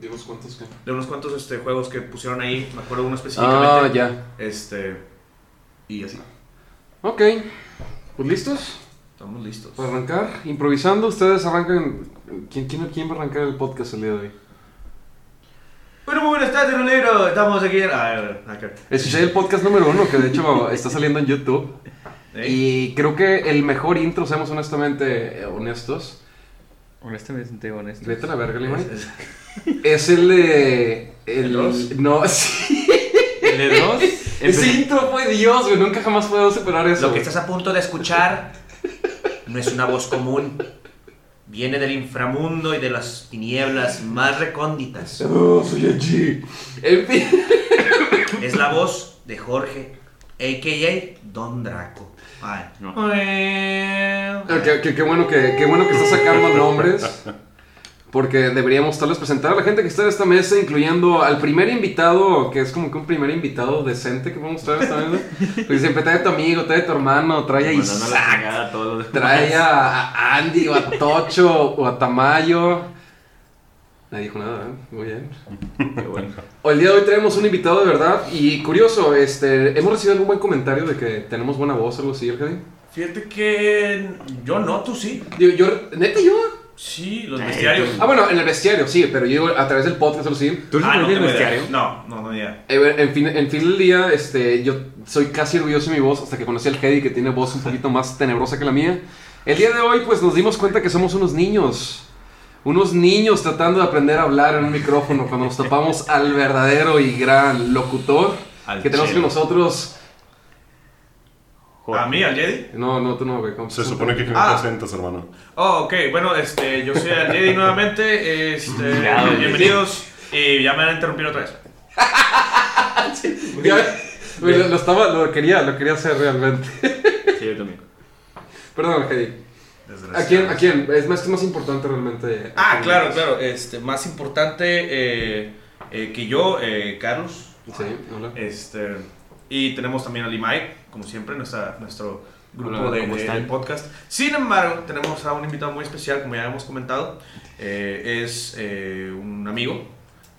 ¿De unos cuantos qué? de unos cuantos este, juegos que pusieron ahí, me acuerdo uno específicamente. Ah, ya. Este, y así. Ok. Pues listos Estamos listos. para arrancar. Improvisando, ustedes arrancan. ¿Quién, quién, quién va a arrancar el podcast el día de hoy? Bueno, muy buenas tardes, Rolero. Estamos aquí. en- Ah, acá. Escuché el podcast número uno, que de hecho está saliendo en YouTube. ¿Eh? Y creo que el mejor intro, seamos honestamente honestos. Honestamente honesto. Vete a la verga, Limay. Es- el de. El, ¿El dos? No, sí. ¿El de dos? Ese intro fue Dios, güey. Nunca jamás puedo superar eso. Lo que estás a punto de escuchar no es una voz común. Viene del inframundo y de las tinieblas más recónditas. Oh, soy el G. En fin. Es la voz de Jorge, a.k.a. Don Draco. Ay. No. Qué, qué- qué bueno que, qué bueno que está sacando nombres. Porque deberíamos tal vez presentar a la gente que está en esta mesa, incluyendo al primer invitado, que es como que un primer invitado decente que vamos a traer esta mesa. Porque siempre trae a tu amigo, trae a tu hermano, trae a Isaac, chingada a todos los trae a Andy, o a Tocho, o a Tamayo. Nadie dijo nada, ¿eh? Muy bien. Qué bueno. O el día de hoy tenemos un invitado de verdad. Y curioso, este, hemos recibido algún buen comentario de que tenemos buena voz, algo así, Arcadi. Fíjate que yo no, tú sí. Digo, yo, neta, yo. Sí, los Ay, bestiarios. Ah, bueno, en el bestiario, sí, pero yo digo, a través del podcast, algo así. ¿Tú Ah, no el bestiario? No, no, no idea. Eh, En fin, en fin del día, este, yo soy casi orgulloso de mi voz hasta que conocí al Hedy que tiene voz un poquito más tenebrosa que la mía. El día de hoy, pues nos dimos cuenta que somos unos niños. Unos niños tratando de aprender a hablar en un micrófono cuando nos topamos al verdadero y gran locutor Al que tenemos con nosotros. ¿A mí, al Jedi? No, no, tú no, güey. ¿cómo Se supone que me Ah. presentas, hermano. Oh, ok, bueno, este, yo soy al Jedi nuevamente. Este, Ya, bienvenidos. Y ya me van a interrumpir otra vez. Ya, lo, lo estaba, lo quería, lo quería hacer realmente. Sí, yo también. Perdón, Hedy. ¿A quién, ¿A quién? Es más, es más importante realmente. Ah, claro, claro. Este, más importante eh, eh, que yo, eh, Carlos. Sí, hola. Este, y tenemos también a Limay, como siempre, nuestra, nuestro grupo Hola, de, ¿cómo de- podcast. Sin embargo, tenemos a un invitado muy especial, como ya hemos comentado. Es un amigo,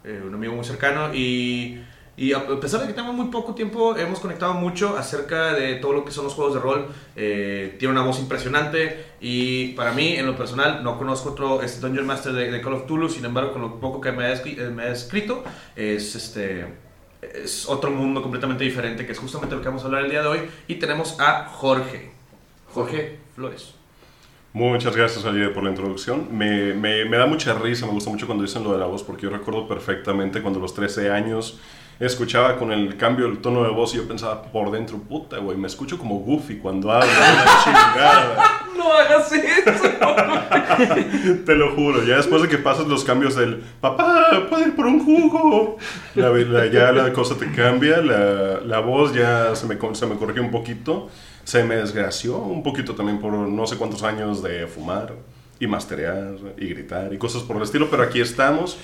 un amigo muy cercano y, y a pesar de que tenemos muy poco tiempo, hemos conectado mucho acerca de todo lo que son los juegos de rol. Eh, tiene una voz impresionante y para mí, en lo personal, no conozco otro este, Dungeon Master de, de Call of Cthulhu, sin embargo, con lo poco que me ha, eh, me ha escrito, es este es otro mundo completamente diferente, que es justamente lo que vamos a hablar el día de hoy. Y tenemos a Jorge. Jorge Flores. Muchas gracias, Ayer, por la introducción. Me, me, me da mucha risa, me gusta mucho cuando dicen lo de la voz, porque yo recuerdo perfectamente cuando a los 13 años escuchaba con el cambio del tono de voz y yo pensaba por dentro, puta, güey, me escucho como Goofy cuando hablo. No hagas eso. Te lo juro, ya después de que pasas los cambios del papá, puedo ir por un jugo, la, la- ya la cosa te cambia, la, la voz ya se me, se me corrigió un poquito, se me desgració un poquito también por no sé cuántos años de fumar y masterear y gritar y cosas por el estilo, pero aquí estamos.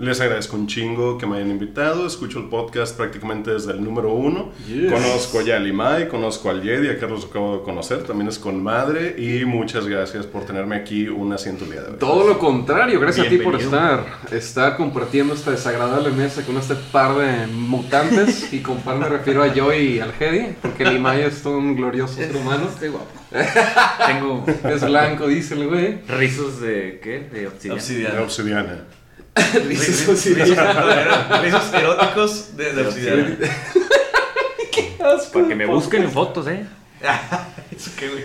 Les agradezco un chingo que me hayan invitado. Escucho el podcast prácticamente desde el número uno. Yes. Conozco ya a Limay, conozco al Jedi, a Carlos lo acabo de conocer, también es con madre. Y muchas gracias por tenerme aquí un asiento el día de hoy. Todo lo contrario, gracias a ti por estar, estar compartiendo esta desagradable mesa con este par de mutantes. Y con par me refiero a yo y al Hedy, porque Limay es todo un glorioso ser humano. Estoy guapo. Tengo Es blanco, dice el güey. rizos de. ¿Qué? De obsidiana. La obsidiana. Rizos Rizos, obsidiana. rizos eróticos de, de obsidiana. Para que me busquen en fotos, ¿eh? ¿Eso qué, güey?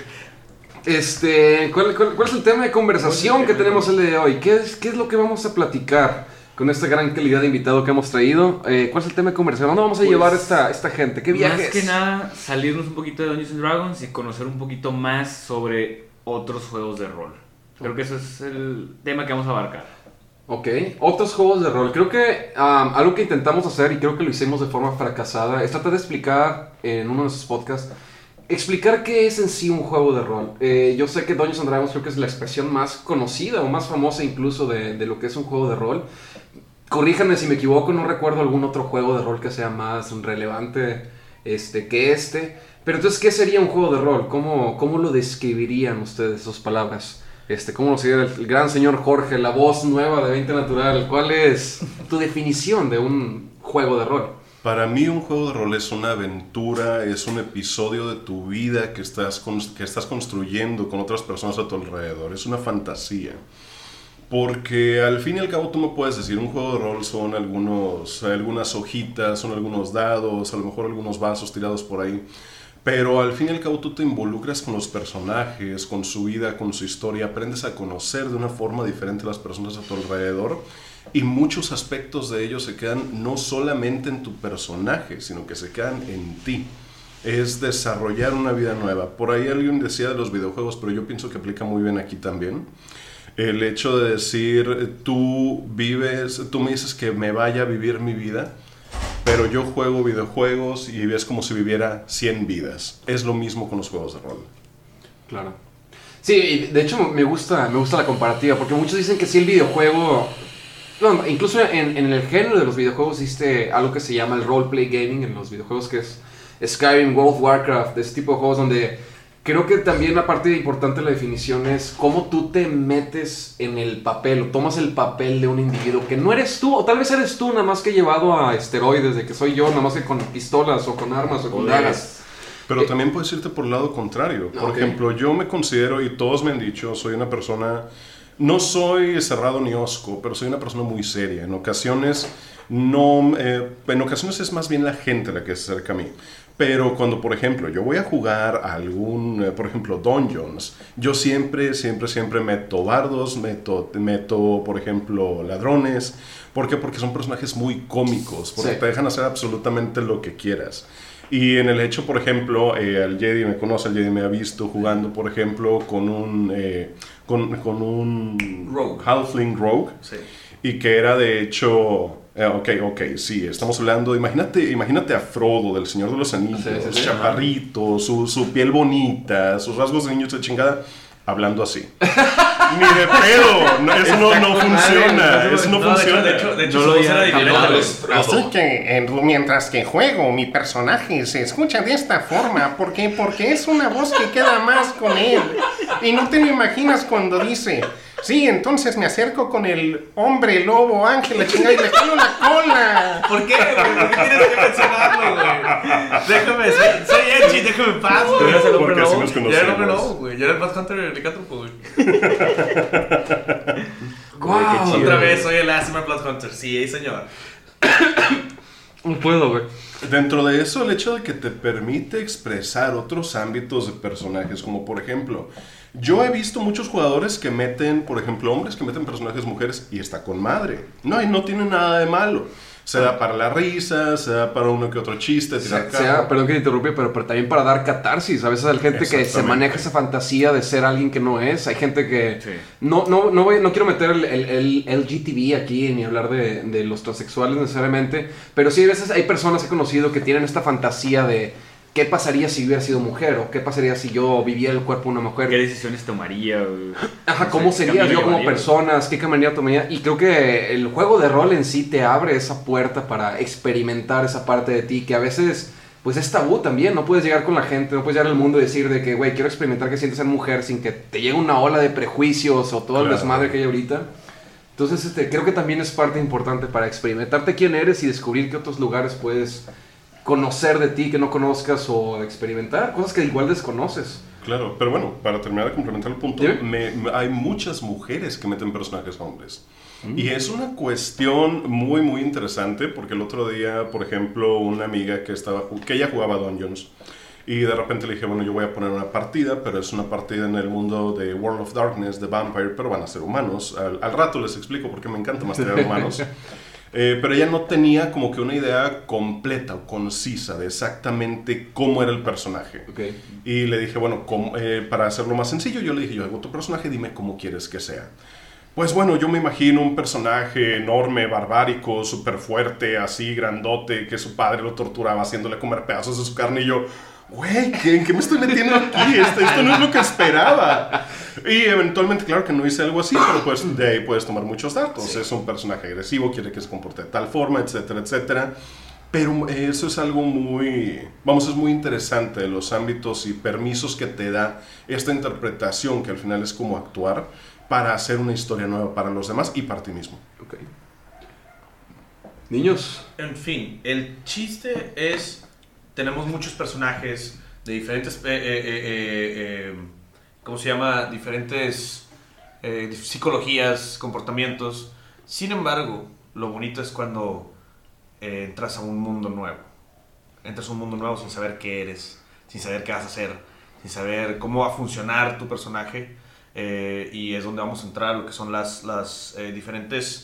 Este, ¿cuál, cuál, cuál es el tema de conversación que tenemos el día de hoy? ¿Qué es, ¿Qué es lo que vamos a platicar con esta gran calidad de invitado que hemos traído? Eh, ¿Cuál es el tema de conversación? ¿Dónde vamos a Pues, llevar esta, esta gente? ¿Qué viajes? Más que nada, salirnos un poquito de Dungeons and Dragons y conocer un poquito más sobre otros juegos de rol. Creo que ese es el tema que vamos a abarcar. Ok, otros juegos de rol. Creo que um, algo que intentamos hacer y creo que lo hicimos de forma fracasada es tratar de explicar en uno de nuestros podcasts, explicar qué es en sí un juego de rol. Eh, yo sé que Dungeons and Dragons creo que es la expresión más conocida o más famosa incluso de, lo que es un juego de rol. Corríjanme si me equivoco, no recuerdo algún otro juego de rol que sea más relevante este, que este. Pero entonces, ¿qué sería un juego de rol? ¿Cómo, cómo lo describirían ustedes, sus palabras? Este, ¿Cómo lo sería el, gran señor Jorge, la voz nueva de 20 Natural? ¿Cuál es tu definición de un juego de rol. Para mí un juego de rol es una aventura, es un episodio de tu vida que estás, que estás construyendo con otras personas a tu alrededor, es una fantasía. Porque al fin y al cabo tú me puedes decir, un juego de rol son algunos, algunas hojitas, son algunos dados, a lo mejor algunos vasos tirados por ahí. Pero al fin y al cabo tú te involucras con los personajes, con su vida, con su historia, aprendes a conocer de una forma diferente a las personas a tu alrededor y muchos aspectos de ellos se quedan no solamente en tu personaje, sino que se quedan en ti. Es desarrollar una vida nueva. Por ahí alguien decía de los videojuegos, pero yo pienso que aplica muy bien aquí también el hecho de decir, tú vives, tú me dices que me vaya a vivir mi vida, pero yo juego videojuegos y es como si viviera 100 vidas. Es lo mismo con los juegos de rol. Claro. Sí, de hecho me gusta, me gusta la comparativa, porque muchos dicen que si el videojuego, incluso en, en, el género de los videojuegos existe algo que se llama el roleplay gaming en los videojuegos, que es Skyrim, World of Warcraft, de ese tipo de juegos donde Creo que también la parte importante de la definición es cómo tú te metes en el papel o tomas el papel de un individuo que no eres tú, o tal vez eres tú nada más que llevado a esteroides, de que soy yo nada más que con pistolas o con armas o con dagas. Pero eh, también puedes irte por el lado contrario. Por ejemplo, yo me considero, y todos me han dicho, soy una persona, no soy cerrado ni osco, pero soy una persona muy seria. En ocasiones, no, eh, en ocasiones es más bien la gente la que se acerca a mí. Pero cuando, por ejemplo, yo voy a jugar algún, eh, por ejemplo, Dungeons, yo siempre, siempre, siempre meto bardos, meto, meto por ejemplo, ladrones. ¿Por qué? Porque son personajes muy cómicos, porque te dejan hacer absolutamente lo que quieras. Y en el hecho, por ejemplo, eh, el Jedi me conoce, el Jedi me ha visto jugando, por ejemplo, con un, eh, con, con, un rogue. Halfling Rogue. Sí. Y que era de hecho eh, ok, ok, sí, estamos hablando, imagínate, imagínate a Frodo del Señor de los Anillos, sí, chaparrito, su, su, piel bonita, sus rasgos de niño de chingada, hablando así. Ni de pedo, eso no, no funciona, eso no, funciona. De hecho, de hecho, no lo Así que mientras que juego, mi personaje se escucha de esta forma, porque porque es una voz que queda más con él. Y no te lo imaginas cuando dice... Sí, entonces me acerco con el hombre lobo ángel, la chingada, y le jalo la cola. ¿Por qué, güey? ¿Por qué tienes que mencionarlo, güey? Déjame, soy, soy Edgy, déjame en paz, güey. eres el hombre lobo? Yo era el hombre lobo, güey. Yo era el Bad Hunter de Licántropo, güey. Wow, Otra vez soy el Asthma Blood Hunter. Sí, señor. No puedo, güey. Dentro de eso, el hecho de que te permite expresar otros ámbitos de personajes, como por ejemplo, yo he visto muchos jugadores que meten, por ejemplo, hombres que meten personajes mujeres y está con madre. No, y no tiene nada de malo. Se da para la risa, se da para uno que otro chiste, tirar sea, sea, perdón que te interrumpa, pero, pero, también para dar catarsis. A veces hay gente que se maneja esa fantasía de ser alguien que no es. Hay gente que... Sí. No, no, no, voy, no quiero meter el, el, el, LGTB aquí ni hablar de, de los transexuales necesariamente, pero sí a veces hay personas que he conocido que tienen esta fantasía de ¿Qué pasaría si hubiera sido mujer? ¿O qué pasaría si yo viviera el cuerpo de una mujer? ¿Qué decisiones tomaría? Ajá, ¿cómo sería yo como persona? ¿Qué camino tomaría? Y creo que el juego de rol en sí te abre esa puerta para experimentar esa parte de ti que a veces pues es tabú también, no puedes llegar con la gente, no puedes llegar al mundo y decir de que, güey, quiero experimentar qué sientes ser mujer sin que te llegue una ola de prejuicios o todo el desmadre que hay ahorita. Entonces, este, creo que también es parte importante para experimentarte quién eres y descubrir qué otros lugares puedes conocer de ti que no conozcas o experimentar cosas que igual desconoces. Claro, pero bueno, para terminar de complementar el punto, me, hay muchas mujeres que meten personajes hombres. Mm. Y es una cuestión muy, muy interesante porque el otro día, por ejemplo, una amiga que, estaba, que ella jugaba Dungeons y de repente le dije, bueno, yo voy a poner una partida, pero es una partida en el mundo de World of Darkness, de Vampire, pero van a ser humanos. Al, al rato les explico por qué me encanta más tener humanos. Eh, pero ella no tenía como que una idea completa o concisa de exactamente cómo era el personaje. Okay. Y le dije, bueno, eh, para hacerlo más sencillo, yo le dije, yo hago tu personaje, dime cómo quieres que sea. Pues bueno, yo me imagino un personaje enorme, barbárico, súper fuerte, así, grandote, que su padre lo torturaba haciéndole comer pedazos de su carne y yo güey, ¿en qué me estoy metiendo aquí? Esto, esto, no es lo que esperaba. Y eventualmente, claro que no hice algo así, pero pues de ahí puedes tomar muchos datos. Sí. Es un personaje agresivo, quiere que se comporte de tal forma, etcétera, etcétera. Pero eso es algo muy, vamos, es muy interesante, los ámbitos y permisos que te da esta interpretación, que al final es como actuar para hacer una historia nueva para los demás y para ti mismo. Okay. Niños. En fin, el chiste es, tenemos muchos personajes de diferentes, eh, eh, eh, ¿cómo se llama? Diferentes dif- psicologías, comportamientos. Sin embargo, lo bonito es cuando entras a un mundo nuevo. Entras a un mundo nuevo sin saber qué eres, sin saber qué vas a hacer, sin saber cómo va a funcionar tu personaje. y es donde vamos a entrar lo que son las, las diferentes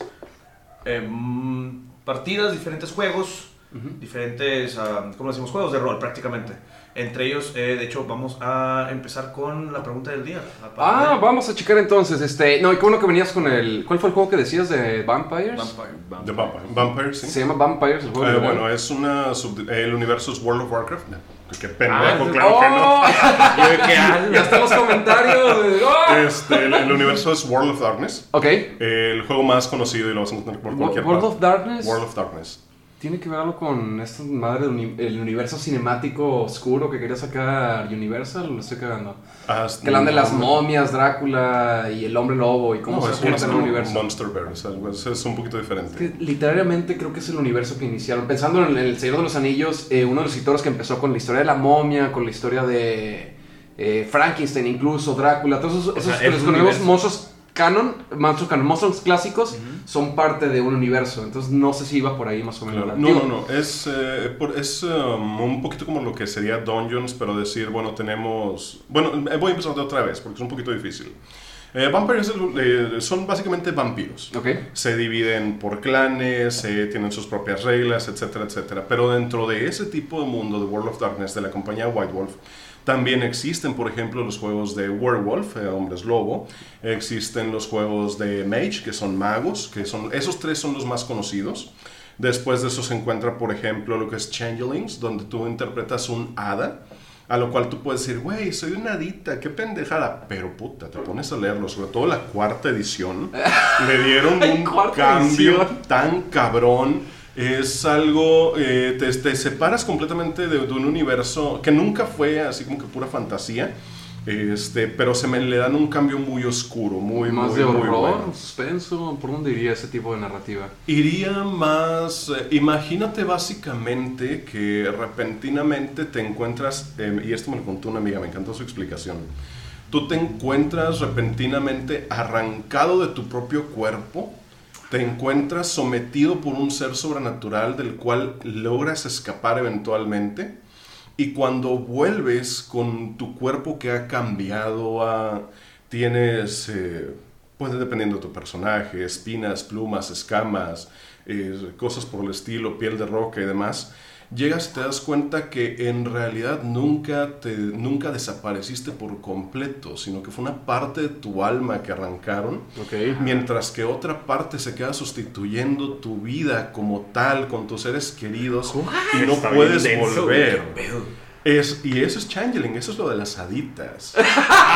mm, partidas, diferentes juegos, diferentes, ah, ¿cómo decimos? Juegos de rol prácticamente. Entre ellos, eh, de hecho, vamos a empezar con la pregunta del día. Ah, de- vamos a checar entonces. Este, no, y qué bueno que venías con el. ¿Cuál fue el juego que decías de Vampires? Vampire. The Vampire, Vampire, sí. Se llama Vampires el juego. Eh, ¿verdad? bueno, es una. sub- el universo es World of Warcraft. No, qué pendejo, Ah, claro que no. ¡Oh! Ya están los comentarios. de- ¡Oh! Este, el, el universo es World of Darkness. Ok. El juego más conocido y lo vas a encontrar por cualquier World parte. of Darkness. World of Darkness. Tiene que ver algo con esta madre del universo cinemático oscuro que quería sacar Universal. Lo estoy cagando. Hasta- Que hablan de las momias, Drácula y el hombre lobo y cómo No, se es, juntan es en el universo. Monsterverse, algo, es, es un poquito diferente. Que literalmente creo que es el universo que iniciaron. Pensando en El Señor de los Anillos, eh, uno de los escritores que empezó con la historia de la momia, con la historia de eh, Frankenstein, incluso Drácula, todos esos, esos, sea, es los un nuevos monstruos canon, monstruos canon, monstruos clásicos, son parte de un universo. Entonces no sé si iba por ahí más o menos. Claro. la- No, digo, no, no. Es, eh, por- es um, un poquito como lo que sería Dungeons, pero decir, bueno, tenemos. Bueno, eh, voy a empezar de otra vez porque es un poquito difícil. Eh, vampires eh, son básicamente vampiros. Ok. Se dividen por clanes, eh, tienen sus propias reglas, etcétera, etcétera. Pero dentro de ese tipo de mundo de World of Darkness de la compañía White Wolf, también existen, por ejemplo, los juegos de Werewolf, eh, Hombres Lobo. Existen los juegos de Mage, que son magos, que son esos tres son los más conocidos. Después de eso se encuentra, por ejemplo, lo que es Changelings, donde tú interpretas un hada. A lo cual tú puedes decir, güey, soy una hadita, qué pendejada. Pero puta, te pones a leerlo, sobre todo la cuarta edición. le dieron un cambio edición. tan cabrón. Es algo, eh, te, te separas completamente de, de un universo que nunca fue así como que pura fantasía. Este, pero se me le dan un cambio muy oscuro, muy, más muy, de muy horror, bueno. suspenso. ¿Por dónde iría ese tipo de narrativa? Iría más, eh, imagínate básicamente que repentinamente te encuentras, eh, y esto me lo contó una amiga, me encantó su explicación, tú te encuentras repentinamente arrancado de tu propio cuerpo, te encuentras sometido por un ser sobrenatural del cual logras escapar eventualmente, y cuando vuelves con tu cuerpo que ha cambiado, a- tienes, eh, pues dependiendo de tu personaje, espinas, plumas, escamas, eh, cosas por el estilo, piel de roca y demás, llegas y te das cuenta que en realidad nunca, te, nunca desapareciste por completo, sino que fue una parte de tu alma que arrancaron Ok. mientras que otra parte se queda sustituyendo tu vida como tal con tus seres queridos y no Está puedes denso, volver. Es, y eso es changeling, eso es lo de las haditas.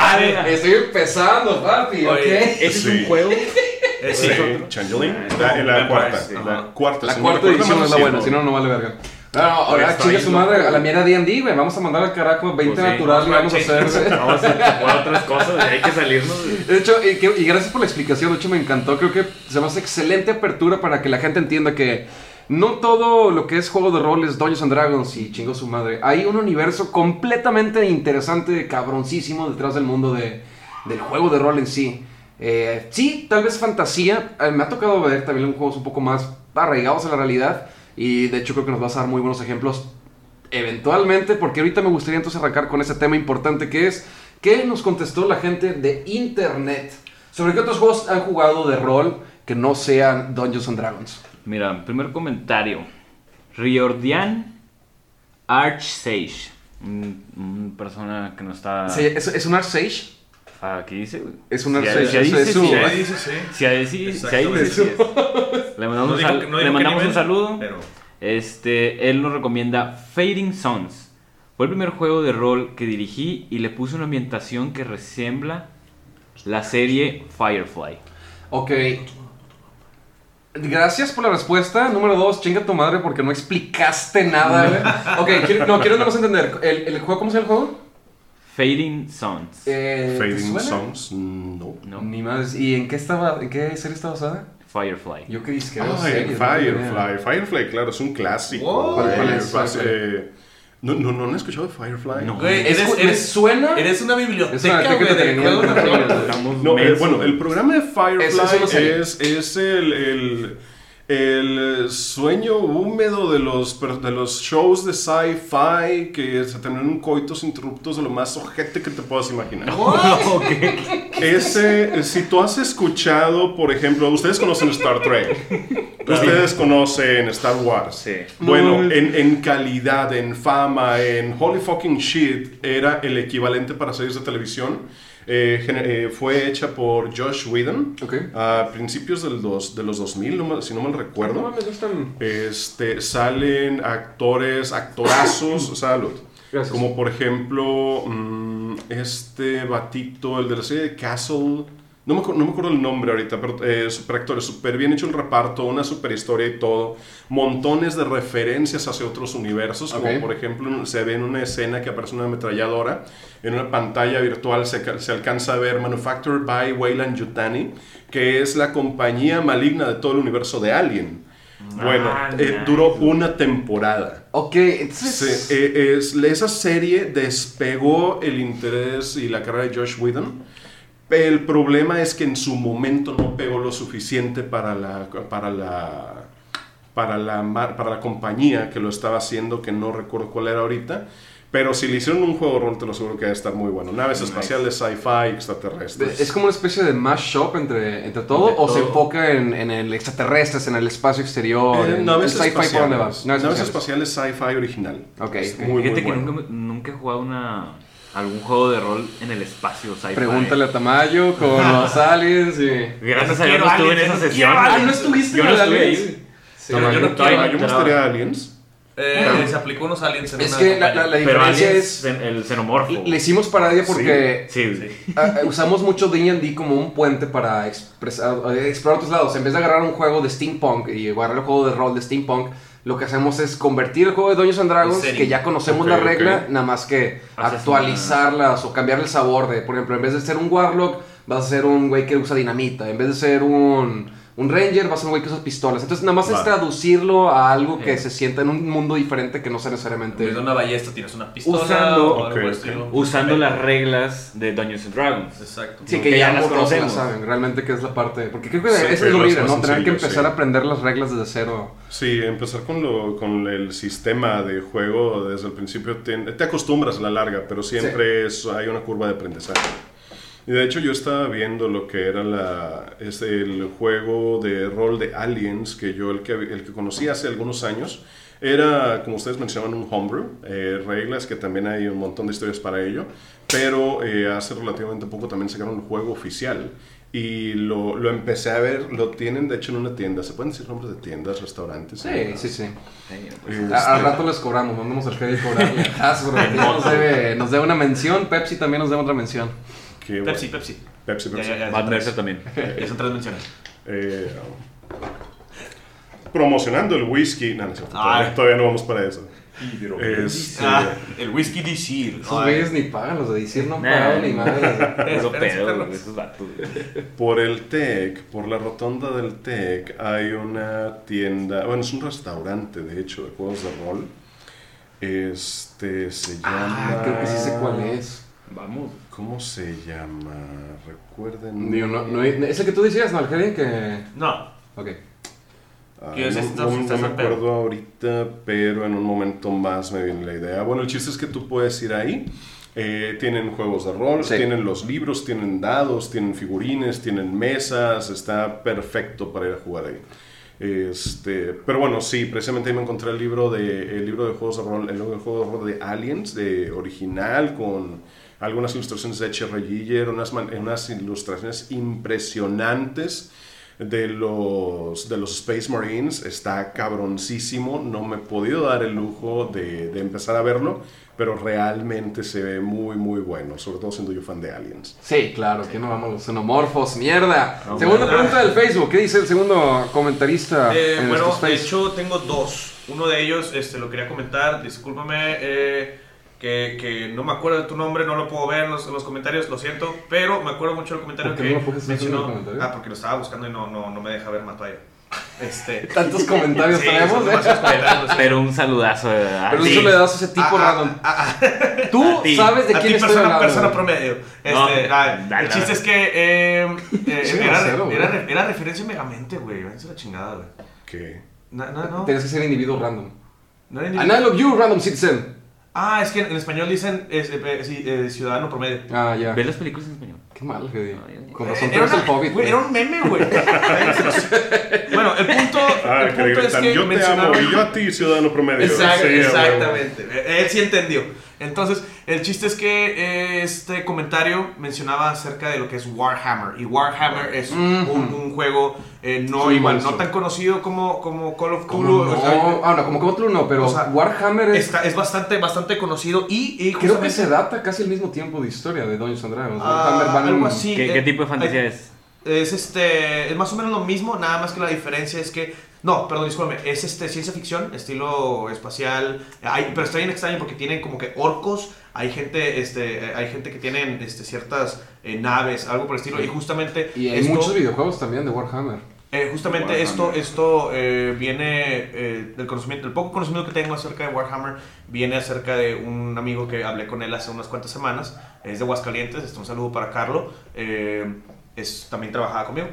Ah. Estoy empezando, papi, Oye, Ese es Sí. un juego. Sí. Sí, changeling. La, la Vampires, cuarta, la cuarta. La si no cuarta es la sí, buena, no. si no, no vale verga. No, no, ahora chinga su loco, madre, a la mía D&D, güey. Vamos a mandar al carajo 20 Pues sí, natural y vamos a hacer, güey. Vamos a jugar otras cosas, hay que salirnos. güey. De hecho, y, que- y gracias por la explicación, de hecho me encantó, creo que se me hace excelente apertura para que la gente entienda que no todo lo que es juego de rol es Dungeons and Dragons y chingó su madre. Hay un universo completamente interesante, cabroncísimo detrás del mundo de, del juego de rol en sí. Eh, sí, tal vez fantasía, eh, me ha tocado ver también juegos un poco más arraigados a la realidad y de hecho creo que nos vas a dar muy buenos ejemplos eventualmente, porque ahorita me gustaría entonces arrancar con ese tema importante que es ¿qué nos contestó la gente de internet? ¿Sobre qué otros juegos han jugado de rol que no sean Dungeons and Dragons? Mira, primer comentario. Riordian Archsage. Un, un persona que no está. Sí, ¿Es, es un Arch Sage? Aquí dice. Es un Si Arch ahí- Sage, si ahí dice, sí. Si ahí dice, sí. Le mandamos, No un, no le saludo. Pero Este, él nos recomienda Fading Sons. Fue el primer juego de rol que dirigí y le puse una ambientación que resembla la serie Firefly. Ok. Gracias por la respuesta. Número dos, chinga tu madre porque no explicaste nada. Ok, quiero, no, quiero nada más entender. ¿El, el juego, ¿Cómo se llama el juego? Fading Sons. Eh, ¿te Fading? Songs, no. ¿no? Ni más. ¿Y en qué estaba, en qué serie está basada? Firefly. Yo creí que era Firefly. tenía- Firefly, claro, es un clásico. Wow. ¿Cuál- cuál Eh, es Firefly? eh, ¿no, no, ¿No han escuchado de Firefly? No. Güey, Es- eres, suena. eres una Es una biblioteca, rol. Estamos No, eh, bueno, el programa de Firefly Es- el, el sueño húmedo de los, de los shows de sci-fi que se tienen un coitos interruptos de lo más ojete que te puedas imaginar. Ok. Ese, si tú has escuchado, por ejemplo, ustedes conocen Star Trek, ustedes conocen Star Wars. Sí. Bueno, en, en calidad, en fama, en holy fucking shit, era el equivalente para series de televisión. Eh, eh, fue hecha por Josh Whedon Ok. a principios del dos, de los 2000, no si no mal No recuerdo. mames, no están. Este, salen actores, actorazos, salud. Gracias. Como por ejemplo, mm, este batito, el de la serie de Castle. No me, no me acuerdo el nombre ahorita, pero eh, super actores, super bien hecho el reparto, una super historia y todo. Montones de referencias hacia otros universos, como por ejemplo se ve en una escena que aparece una ametralladora. En una pantalla virtual se, se alcanza a ver Manufactured by Wayland Yutani, que es la compañía maligna de todo el universo de Alien. Bueno, Ah, eh, duró una temporada. Ok, entonces. Eh, es, esa serie despegó el interés y la carrera de Josh Whedon. El problema es que en su momento no pegó lo suficiente para la, para la, para la, mar- para la compañía que lo estaba haciendo, que no recuerdo cuál era ahorita. Pero si le hicieron un juego de rol, te lo aseguro que va a estar muy bueno. Naves espaciales, sci-fi, extraterrestres. Es como una especie de mashup entre, entre todo, Entre o se enfoca en, en el extraterrestres, en el espacio exterior, Eh, en naves el sci-fi por dónde va. espaciales. Naves espaciales, sci-fi original. Ok, Es ok. muy, muy Fíjate que bueno. nunca, me- nunca he jugado una, algún juego de rol en el espacio sci-fi. Pregúntale a Tamayo con los aliens y. Gracias a Dios no estuve en esa sesión. Ah. ¿no estuviste Yo en no estuve aliens? ahí. Sí. Pero yo no quiero. yo mostraría aliens. Eh, se aplicó unos aliens en Es una que la, la- la Pero diferencia aliens, es. el xenomorfo. Le hicimos parodia porque Sí, sí. usamos mucho D&D como un puente para expresar, eh, explorar otros lados. En vez de agarrar un juego de steampunk y agarrar el juego de rol de steampunk, lo que hacemos es convertir el juego de Dungeons and Dragons, que ya conocemos la regla, nada más que actualizarlas o cambiar el sabor de, por ejemplo, en vez de ser un warlock, vas a ser un güey que usa dinamita. En vez de ser un, un ranger, vas a ser un güey que usa pistolas. Entonces, nada más es Vale. traducirlo a algo que se sienta en un mundo diferente que no sea En necesariamente... de una ballesta tienes una pistola Usando- o algo por el Ok, estilo. Usando las reglas de Dungeons and Dragons. Exacto. Sí, Que que ya ya las conocemos. saben, realmente que es la parte. Porque creo que Sí, es lo libre, ¿no? Tener que empezar sí. a aprender las reglas desde cero. Sí, empezar con, lo, con el sistema de juego desde el principio te, te acostumbras a la larga, pero siempre es, hay una curva de aprendizaje. Y de hecho yo estaba viendo lo que era la, es el juego de rol de Aliens, que yo el que, el que conocí hace algunos años, era, como ustedes mencionaban, un homebrew, eh, reglas que también hay un montón de historias para ello, pero eh, hace relativamente poco también sacaron el juego oficial. Y lo, lo empecé a ver, lo tienen de hecho en una tienda. ¿Se pueden decir nombres de tiendas, restaurantes? Sí, sí, sí. Este, A- al rato les cobramos, mandamos al Freddy cobrarle a Hasbro. que ya nos, debe, nos debe una mención, Pepsi también nos debe otra mención. Qué bueno. Pepsi, Pepsi. Pepsi, Ya, Pepsi. ya, ya. Mercer también. Ya son tres menciones. Eh, promocionando el whisky. No, no es cierto, todavía, todavía no vamos para eso. Este, Ah, el whisky DC. Esos güeyes ni pagan, los de decir no han pagado ni madre. Puro Espérense, pedo, esos. Por el TEC, por la rotonda del TEC, hay una tienda, bueno, es un restaurante, de hecho, de juegos de rol. Este se llama. Ah, creo que sí sé cuál es. Vamos. ¿Cómo se llama? Recuerden. Digo, no, no, es el que tú decías, ¿no? Que. No. Ok. Ah, ¿Qué es no, me acuerdo ahorita, pero en un momento más me viene la idea. Bueno, el chiste es que tú puedes ir ahí. eh, tienen juegos de rol, Sí. tienen los libros, tienen dados, tienen figurines, tienen mesas. Está perfecto para ir a jugar ahí. Este, pero bueno, sí, precisamente ahí me encontré el libro de el libro de juegos de rol, el juego de rol de Aliens, de original, con algunas ilustraciones de H.R. Giger, unas, unas ilustraciones impresionantes de los, de los Space Marines. Está cabroncísimo. No me he podido dar el lujo de, de empezar a verlo, pero realmente se ve muy, muy bueno, sobre todo siendo yo fan de Aliens. Sí, claro, que no vamos los xenomorfos, mierda. No, Segunda bueno. pregunta del Facebook, ¿qué dice el segundo comentarista Eh, en bueno, de hecho tengo dos. Uno de ellos este, lo quería comentar, discúlpame. eh, que, que no me acuerdo de tu nombre, no lo puedo ver en los, en los comentarios, lo siento, pero me acuerdo mucho del comentario ¿Por qué que no lo mencionó. Ah, porque lo estaba buscando y no, no, no me deja ver más todavía. Este. Tantos comentarios Sí, tenemos, ¿eh? comentarios. Pero un saludazo. ¿verdad? Pero le das a ese tipo Ah, ah, random. ah, Tú a ti. sabes de a quién ti, estoy persona, hablando. persona promedio. Este, No, ah, dale, el chiste es que eh, eh, era, grosero, era, güey. era referencia a Megamente, güey. Váyanse a la chingada, güey. ¿Qué? No, no, no. Tienes que ser individuo random. no era ni- And I love you, random citizen. Ah, es que en, español dicen es, eh, eh, ciudadano promedio. Ah, ya. ¿Ves las películas en español? Qué mal. Ay, Con Eh, razón, era, eres el una- hobbit. güey, güey. era un meme, güey. bueno, el punto, Ah, el que punto es que yo te amo y yo a ti, ciudadano promedio. Exacto, Sí, exactamente. Él sí entendió. Entonces, el chiste es que eh, este comentario mencionaba acerca de lo que es Warhammer. Y Warhammer es un, un juego eh, no Sí, igual, no tan conocido como, como Call of ¿Cómo Cthulhu. no? o sea, ah, no, como como Cthulhu no, pero o sea, Warhammer es... está- es bastante, bastante conocido y, y Creo que se data casi el mismo tiempo de historia de Dungeons and Dragons. Ah, Warhammer van- algo así. ¿Qué, eh, qué tipo de fantasía hay- es? Es este, es más o menos lo mismo, nada más que la diferencia es que, no, perdón, discúlpame, es este ciencia ficción, estilo espacial, hay, pero está bien extraño porque tienen como que orcos, hay gente, este, eh, hay gente que tienen este, ciertas eh, naves, algo por el estilo, y justamente Y hay esto- muchos videojuegos también de Warhammer. Eh, justamente Warhammer. esto, esto eh, viene eh, del conocimiento, el poco conocimiento que tengo acerca de Warhammer viene acerca de un amigo que hablé con él hace unas cuantas semanas, es de Aguascalientes, este, un saludo para Carlo, es, también trabajaba conmigo.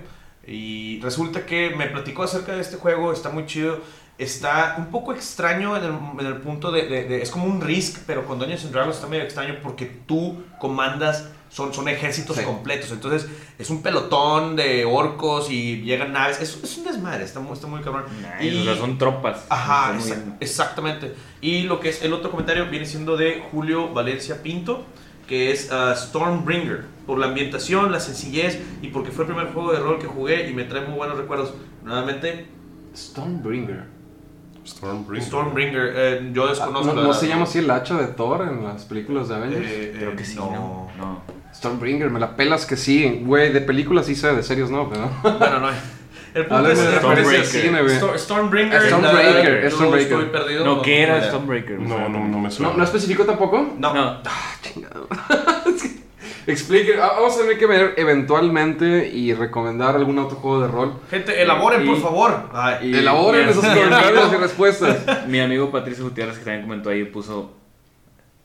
Y resulta que me platicó acerca de este juego, está muy chido, está un poco extraño en el, en el punto de, de- de- es como un Risk, pero con Dungeons and Dragons está medio extraño porque tú comandas son, son ejércitos Sí. completos. Entonces, es un pelotón de orcos y llegan naves. Es, es un desmadre, está muy, está muy cabrón. Nice, o sea, son tropas. Ajá, exa- bien. exactamente. Y lo que es el otro comentario viene siendo de Julio Valencia Pinto, que es ah, Stormbringer. Por la ambientación, la sencillez y porque fue el primer juego de rol que jugué y me trae muy buenos recuerdos. Nuevamente, Stormbringer. Stormbringer. Stormbringer. eh, yo Ah, desconozco. ¿No, la no verdad. se llama así el hacha de Thor en las películas de Avengers? Eh, Creo eh, que sí, no. ¿no? No. Stormbringer, me la pelas que sí. Güey, de películas sí sé, de series no, pero... Bueno, no. El punto es de Stormbreaker. cine. Stormbreaker, Stormbreaker. Estoy perdido. No, ¿qué era. Stormbreaker? No, no, no me suena. ¿No, ¿No especificó tampoco? No. No. Explique, ah, vamos a tener que ver eventualmente y recomendar algún otro juego de rol. Gente, elaboren, Y- por favor. Y- Elaboren esos comentarios y respuestas. Mi amigo Patricio Gutiérrez, que también comentó ahí, puso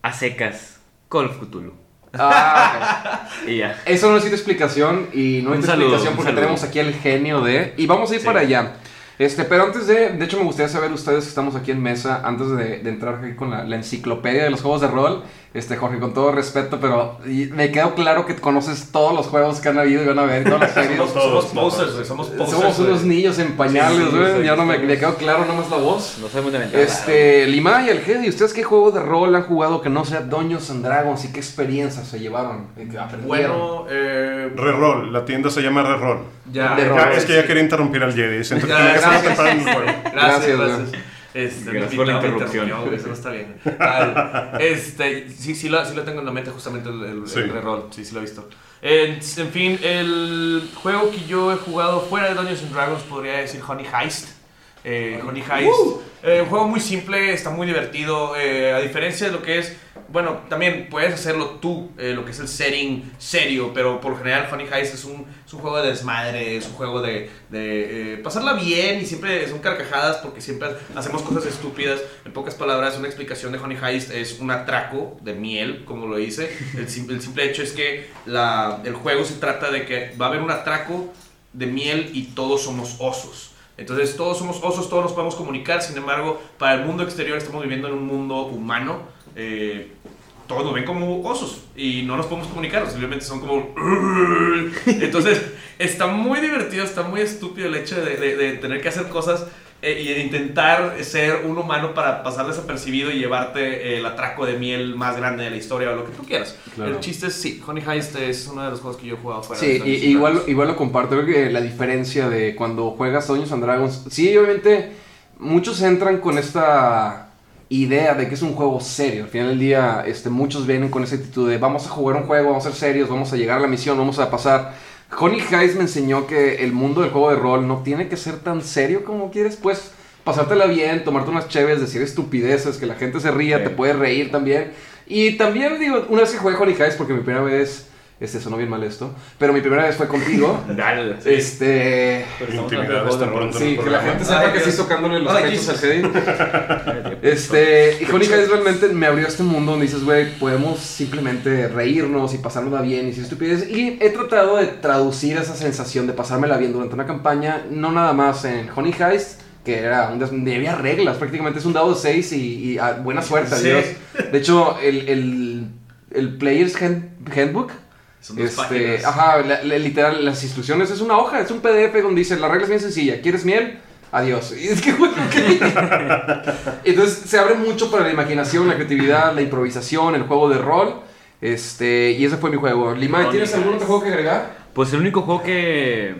a secas Call of Cthulhu. Ah, Y ya. eso no necesita explicación y no necesita explicación porque tenemos aquí el genio de... Y vamos a ir Sí. para allá. Este, pero antes de... De hecho me gustaría saber ustedes que estamos aquí en mesa, antes de, de entrar aquí con la, la enciclopedia de los juegos de rol. Este, Jorge, con todo respeto, pero me quedó claro que conoces todos los juegos que han habido y van a ver, todas las series. Somos, todos, somos posers, güey. Somos posers. Somos unos niños en pañales, Sí, sí, güey. sí, ya no me, quedó claro nomás la voz. No sabemos de ventaja. Este, Lima y el Gedi, ¿ustedes qué juego de rol han jugado que no sea Dungeons and Dragons y qué experiencias se llevaron? aprendieron? Bueno, eh. Reroll, la tienda se llama Reroll. Ya, es que ya quería interrumpir al Jedi. Siento que Gracias, gracias. Este, Gracias por la interrupción. Eso no está bien. Al- este, sí, sí, lo, sí lo tengo en la mente justamente el, el, Sí. el reroll. Sí, sí lo he visto. En, en fin, el juego que yo he jugado fuera de Dungeons and Dragons podría decir Honey Heist. Eh, Honey Heist. Eh, un juego muy simple, está muy divertido. eh, a diferencia de lo que es. Bueno, también puedes hacerlo tú, eh, lo que es el setting serio, pero por lo general Honey Heist es un, es un juego de desmadre, es un juego de, eh, pasarla bien y siempre son carcajadas porque siempre hacemos cosas estúpidas. En pocas palabras, una explicación de Honey Heist es un atraco de miel, como lo hice. El, sim- el simple hecho es que la, el juego se trata de que va a haber un atraco de miel y todos somos osos. Entonces todos somos osos, todos nos podemos comunicar, sin embargo, para el mundo exterior estamos viviendo en un mundo humano. eh, todos nos ven como osos y no nos podemos comunicar, simplemente son como... Entonces está muy divertido, está muy estúpido el hecho de, de- de tener que hacer cosas eh, y de intentar ser un humano para pasar desapercibido y llevarte eh, el atraco de miel más grande de la historia o lo que tú quieras. Claro. El chiste es, sí, Honey Heist es uno de los juegos que yo he jugado fuera. Sí, de y- igual, igual lo comparto. Creo que la diferencia de cuando juegas Dungeons and Dragons. Sí, obviamente, muchos entran con esta idea de que es un juego serio. Al final del día, este, muchos vienen con esa actitud de vamos a jugar un juego, vamos a ser serios, vamos a llegar a la misión, vamos a pasar. Honey Heist me enseñó que el mundo del juego de rol no tiene que ser tan serio como quieres, pues. pasártela bien, tomarte unas cheves, decir estupideces, que la gente se ría, Sí. te puede reír también. Y también, digo, una vez que jugué Honey Heist, porque mi primera vez, este, sonó bien mal esto, pero mi primera vez fue contigo. Dale. este... De tan juegos de pronto. Sí, que la gente sepa Ay, que Dios. estoy tocándole los Ay, pechos al. Heidi. Este, y Honey Heist realmente me abrió este mundo donde dices, güey, podemos simplemente reírnos y pasárnosla bien y decir estupidez. Y he tratado de traducir esa sensación de pasármela bien durante una campaña, no nada más en Honey Heist, que era un había reglas, prácticamente es un dado de 6 y, y, ah, buena suerte, Sí. adiós. De hecho, el, el, el Player's Hand- Handbook Son dos este, páginas. ajá, la- la- literal, las instrucciones es una hoja, es un PDF donde dice, la regla es bien sencilla, ¿quieres miel? Adiós. Y es que, ok. Entonces se abre mucho para la imaginación, la creatividad, la improvisación, el juego de rol. Este, y ese fue mi juego. Lima, ¿tienes algún otro juego que agregar? Pues el único juego que.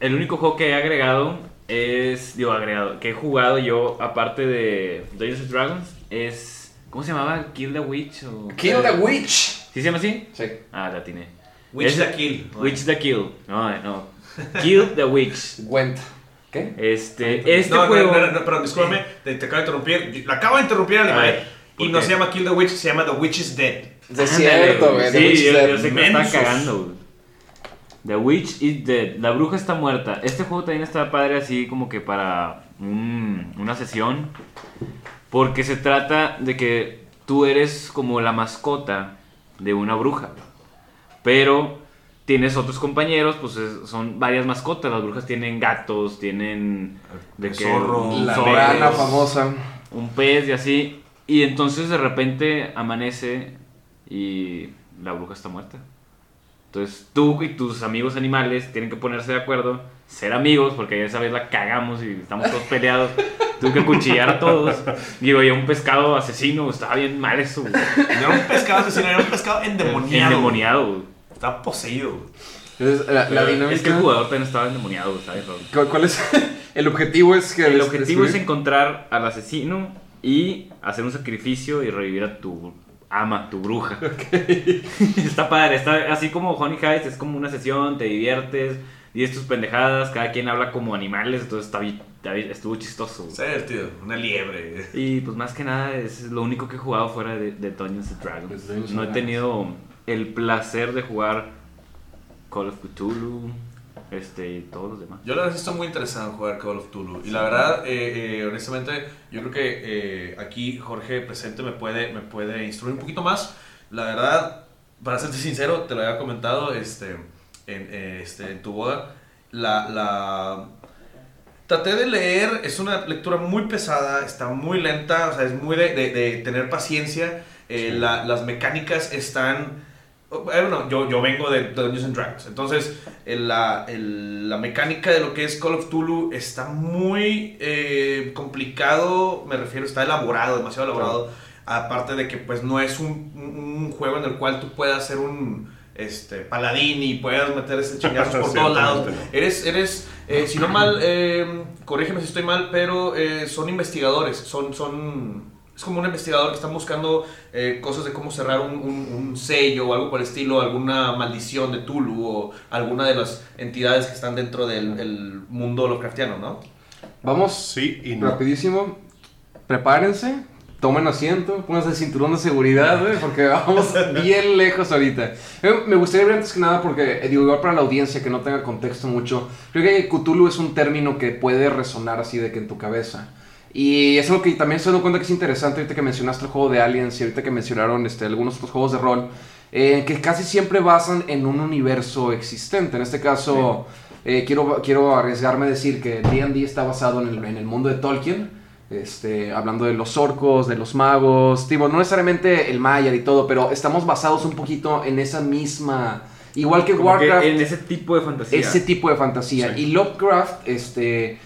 El único juego que he agregado es. Digo, agregado. Que he jugado yo, aparte de Dungeons Dragons, es. ¿Cómo se llamaba? Kill the Witch o. Kill the Witch. ¿Sí se llama así? Sí. Ah, la tiene. Witch the Kill. Witch the Kill. No, no. Kill the Witch. Went. ¿Qué? Este, este no, juego. no, no, no, perdón, discúlpame, te, te acabo de interrumpir. La acabo de interrumpir a A Levi. ver, ¿por Y no se llama Kill the Witch, se llama The Witch is Dead. Ándale, cierto, güey. Sí, yo, yo sé que me Mensos. cagando, güey. The Witch is Dead. La bruja está muerta. Este juego también está padre así como que para un- una sesión. Porque se trata de que tú eres como la mascota de una bruja. Pero tienes otros compañeros, pues es- son varias mascotas. Las brujas tienen gatos, tienen... De El que zorro, un La zorro, famosa. un pez y así. Y entonces de repente amanece y la bruja está muerta. Entonces tú y tus amigos animales tienen que ponerse de acuerdo, ser amigos, porque esa vez la cagamos y estamos todos peleados. Tuve que cuchillar a todos. Digo, y un pescado asesino, estaba bien mal eso. güey. No era un pescado asesino, era un pescado endemoniado. Endemoniado. güey. Está poseído. güey. Entonces, la, la dinámica. Es que el jugador también estaba endemoniado, ¿sabes? ¿Cuál, cuál es? el objetivo es que. El des- objetivo es encontrar al asesino y hacer un sacrificio y revivir a tu ama, tu bruja. está padre, está así como Honey Heist, es como una sesión, te diviertes, dices tus pendejadas, cada quien habla como animales, entonces está bien- estuvo chistoso. güey. Está divertido. Una liebre. Y pues más que nada es lo único que he jugado fuera de, de Dungeons and Dragons. Dungeons No he tenido el placer de jugar Call of Cthulhu, este y todos los demás. Yo la verdad sí estoy muy interesado en jugar Call of Cthulhu. Y la verdad, eh, eh, honestamente, yo creo que eh, aquí Jorge presente me puede, me puede instruir un poquito más. La verdad, para serte sincero, te lo había comentado este, en, eh, este, en tu boda. La, la... Traté de leer, es una lectura muy pesada, está muy lenta, o sea, es muy de, de- de tener paciencia. eh, la- las mecánicas están... Oh, Bueno, yo, yo vengo de Dungeons and Dragons, entonces el- la, el- la mecánica de lo que es Call of Cthulhu está muy eh, complicado, me refiero, está elaborado, demasiado elaborado, aparte de que pues no es un, un- un juego en el cual tú puedas ser un este, paladín y puedas meter ese chingazos por todos lados. Eres, eres eh, si no mal, eh, corrígeme si estoy mal, pero eh, son investigadores, son, son, es como un investigador que están buscando eh, cosas de cómo cerrar un, un- un sello o algo por el estilo, alguna maldición de Tulu o alguna de las entidades que están dentro del el mundo Lovecraftiano, ¿no? Vamos Sí y no. rapidísimo. Prepárense. Tomen asiento, pónganse el cinturón de seguridad, güey, porque vamos bien lejos ahorita. Eh, Me gustaría ver antes que nada, porque, eh, digo, igual para la audiencia que no tenga contexto mucho, creo que Cthulhu es un término que puede resonar así de que en tu cabeza. Y es algo que también se dando cuenta que es interesante ahorita que mencionaste el juego de Aliens y ahorita que mencionaron este, algunos otros juegos de rol, eh, que casi siempre basan en un universo existente. En este caso, eh, quiero, quiero arriesgarme a decir que D&D está basado en el, en el mundo de Tolkien. Este, hablando de los orcos, de los magos, tipo, no necesariamente el Maya y todo, pero estamos basados un poquito en esa misma, igual que Como que Warcraft, en ese tipo de fantasía. ese tipo de fantasía. Sí. Y Lovecraft, este,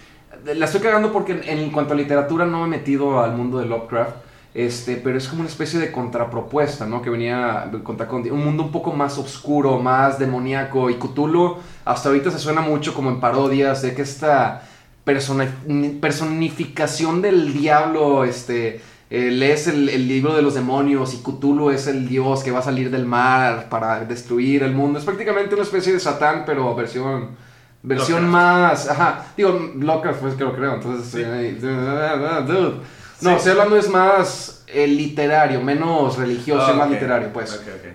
la estoy cagando porque en, en cuanto a literatura no me he metido al mundo de Lovecraft, este, pero es como una especie de contrapropuesta, ¿no? Que venía contra con un mundo un poco más oscuro, más demoníaco y Cthulhu hasta ahorita se suena mucho como en parodias de que esta personificación del diablo, este, eh, lees el, el libro de los demonios y Cthulhu es el dios que va a salir del mar para destruir el mundo. Es prácticamente una especie de Satán, pero versión versión más, ajá, digo, Lovecraft pues que lo creo, entonces, Sí. eh, dude. no, estoy hablando es más eh, literario, menos religioso, Ah, más ok. literario, pues. Ok, ok.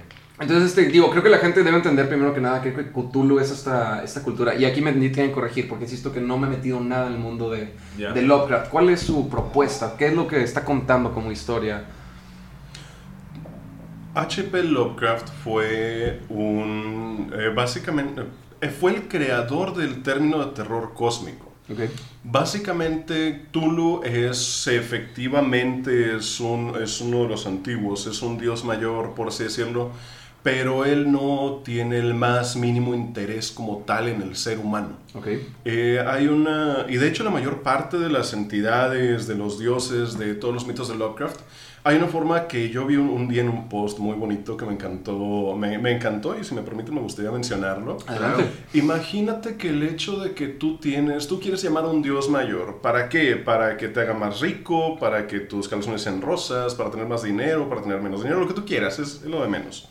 Entonces, este, digo, creo que la gente debe entender primero que nada que Cthulhu es esta, esta cultura. Y aquí me tienen que corregir, porque insisto que no me he metido nada en el mundo de, de Lovecraft. ¿Cuál es su propuesta? ¿Qué es lo que está contando como historia? H.P. Lovecraft fue un. eh, básicamente. eh, fue el creador del término de terror cósmico. Ok. Básicamente, Tulu es efectivamente es, un, es uno de los antiguos, es un dios mayor, por así decirlo, pero él no tiene el más mínimo interés como tal en el ser humano. Ok. Eh, hay una, y de hecho la mayor parte de las entidades, de los dioses, de todos los mitos de Lovecraft, hay una forma que yo vi un, un día en un post muy bonito que me encantó, me, me encantó y si me permite me gustaría mencionarlo. Adelante. Imagínate que el hecho de que tú tienes, tú quieres llamar a un dios mayor, ¿para qué? Para que te haga más rico, para que tus calzones sean rosas, para tener más dinero, para tener menos dinero, lo que tú quieras, es lo de menos.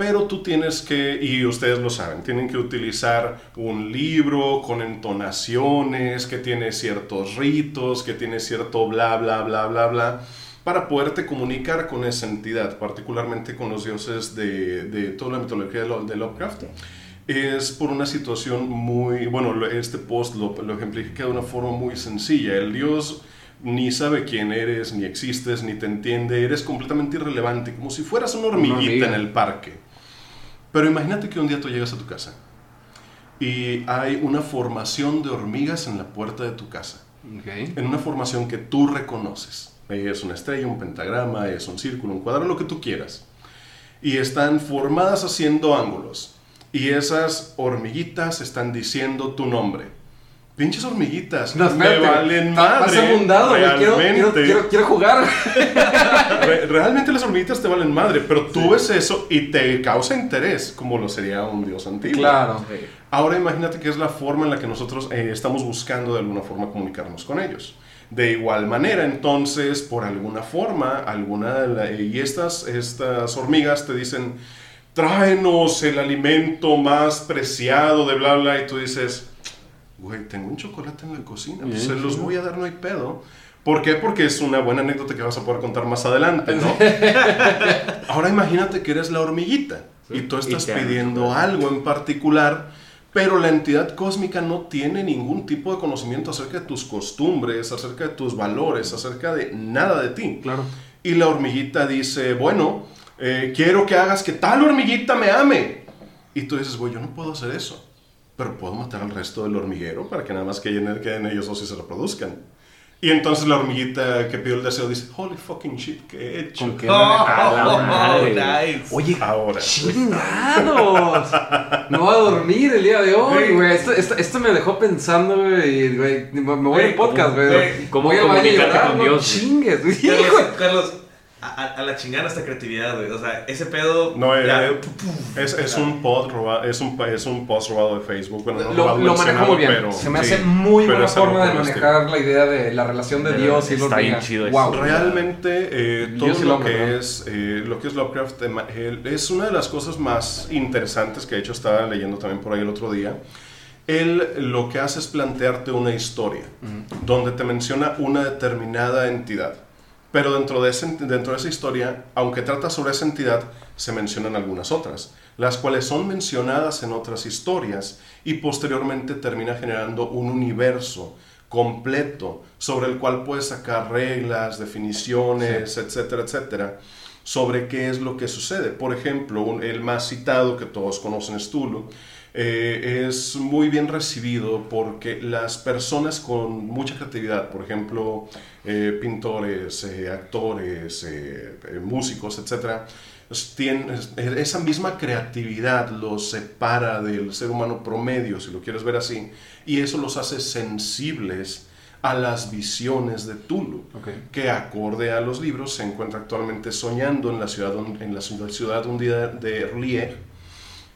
Pero tú tienes que, y ustedes lo saben, tienen que utilizar un libro con entonaciones, que tiene ciertos ritos, que tiene cierto bla, bla, bla, bla, bla, para poderte comunicar con esa entidad, particularmente con los dioses de, de toda la mitología de, Lo- de Lovecraft. Es por una situación muy, bueno, este post lo, lo ejemplifica de una forma muy sencilla. El dios ni sabe quién eres, ni existes, ni te entiende, eres completamente irrelevante, como si fueras una hormiguita en el parque. Pero imagínate que un día tú llegas a tu casa y hay una formación de hormigas en la puerta de tu casa, en una formación que tú reconoces. Es una estrella, un pentagrama, es un círculo, un cuadrado, lo que tú quieras. Y están formadas haciendo ángulos. Y esas hormiguitas están diciendo tu nombre. Pinches hormiguitas. No, me valen madre. Vas abundado, güey. Quiero, quiero, realmente. quiero, quiero jugar. Re- realmente las hormiguitas te valen madre, pero tú ves eso y te causa interés, como lo sería un dios antiguo. claro. Ahora imagínate que es la forma en la que nosotros eh, estamos buscando de alguna forma comunicarnos con ellos. De igual manera, entonces, por alguna forma, alguna de la- y estas, estas hormigas te dicen, tráenos el alimento más preciado de bla bla, y tú dices, güey, tengo un chocolate en la cocina, pues se los voy a dar, no hay pedo. ¿Por qué? Porque es una buena anécdota que vas a poder contar más adelante, ¿no? Ahora imagínate que eres la hormiguita y tú estás pidiendo algo en particular, pero la entidad cósmica no tiene ningún tipo de conocimiento acerca de tus costumbres, acerca de tus valores, acerca de nada de ti. Claro. Y la hormiguita dice, bueno, eh, quiero que hagas que tal hormiguita me ame. Y tú dices, güey, yo no puedo hacer eso, pero puedo matar al resto del hormiguero para que nada más queden, queden ellos dos y se reproduzcan. Y entonces la hormiguita que pidió el deseo dice, holy fucking shit, ¿qué he hecho? ¿Con qué? Oh, nice. Oye, Ahora. chingados. No voy a dormir el día de hoy, güey. Esto, esto, esto me dejó pensando, güey. me voy al podcast, ¿cómo- güey. cómo Voy a comunicarte con no Dios? Chingues, güey. Carlos, Carlos, a, a- la chingada esta creatividad, güey. O sea, ese pedo. No, eh, ya, eh, Es, es un post robado, es un, es un post robado de Facebook. Bueno, no Lo, lo manejo mencionado, muy bien. pero- Se me sí, hace muy pero buena forma de el manejar la idea de la relación de De Dios y los está bien chido eso. Wow. Realmente eh, todo lo hombre, que ¿no? es eh, lo que es Lovecraft eh, él- es una de las cosas más interesantes que de hecho estaba leyendo también por ahí el otro día. Él lo que hace es plantearte una historia donde te menciona una determinada entidad. Pero dentro de, ese- dentro de esa historia, aunque trata sobre esa entidad, se mencionan algunas otras, las cuales son mencionadas en otras historias y posteriormente termina generando un universo completo sobre el cual puedes sacar reglas, definiciones, etcétera, etcétera, sobre qué es lo que sucede. Por ejemplo, un- el más citado que todos conocen es Tulu. eh, es muy bien recibido porque las personas con mucha creatividad, por ejemplo, eh, pintores, eh, actores, eh, músicos, pues, tienen es- esa misma creatividad los separa del ser humano promedio, si lo quieres ver así, y eso los hace sensibles a las visiones de Tulu, que acorde a los libros se encuentra actualmente soñando en la ciudad, en la ciudad ciudad hundida de Rie,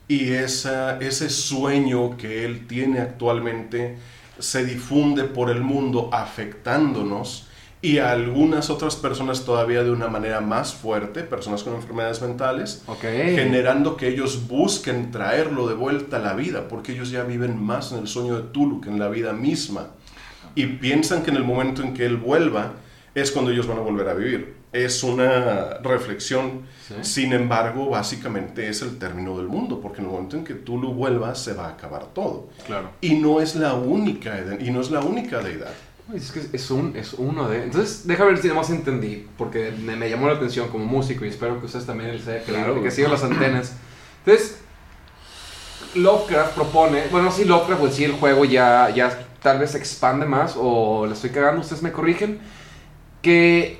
y esa, ese sueño que él tiene actualmente se difunde por el mundo afectándonos y a algunas otras personas todavía de una manera más fuerte, personas con enfermedades mentales, generando que ellos busquen traerlo de vuelta a la vida, porque ellos ya viven más en el sueño de Tulu que en la vida misma. Y piensan que en el momento en que él vuelva es cuando ellos van a volver a vivir. Es una reflexión, Sí. sin embargo, básicamente es el término del mundo, porque en el momento en que Tulu vuelva se va a acabar todo. Claro. Y no es la única, y no es la única deidad. Es que es, un, es uno de... Entonces, déjame ver si más entendí, porque me, me llamó la atención como músico y espero que ustedes también les haya Claro, que sigan las antenas. Entonces, Lovecraft propone, bueno, sí, Lovecraft, pues sí, el juego ya, ya tal vez se expande más, o le estoy cagando, ustedes me corrigen, que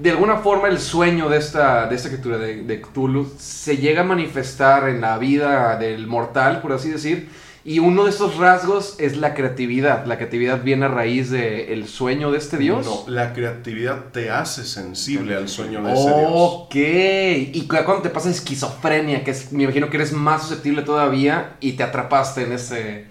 de alguna forma el sueño de esta, de esta criatura de, de Cthulhu se llega a manifestar en la vida del mortal, por así decir, y uno de estos rasgos es la creatividad. La creatividad viene a raíz del sueño de este dios. No, la creatividad te hace sensible al sueño de ese dios. Ok, y cu- cuando te pasa esquizofrenia, que es, me imagino que eres más susceptible todavía y te atrapaste en ese...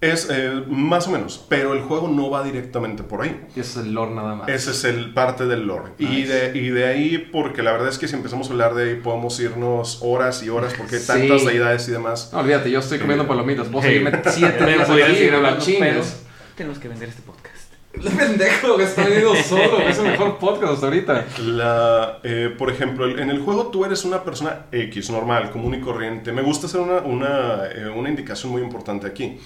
Es eh, más o menos, pero el juego no va directamente por ahí. Ese es el lore nada más. Ese es el parte del lore. Y, Nice. de, y de ahí, porque la verdad es que si empezamos a hablar de ahí, podemos irnos horas y horas, porque hay Sí. tantas deidades y demás. No, olvídate, yo estoy comiendo palomitas. Puedo Hey. seguirme siete días aquí y seguir hablar hablando, Tenemos que vender este podcast. El pendejo que está venido solo, es el mejor podcast hasta ahorita. La, eh, por ejemplo, el- en el juego tú eres una persona X, normal, común y corriente. Me gusta hacer una, una, eh, una indicación muy importante aquí.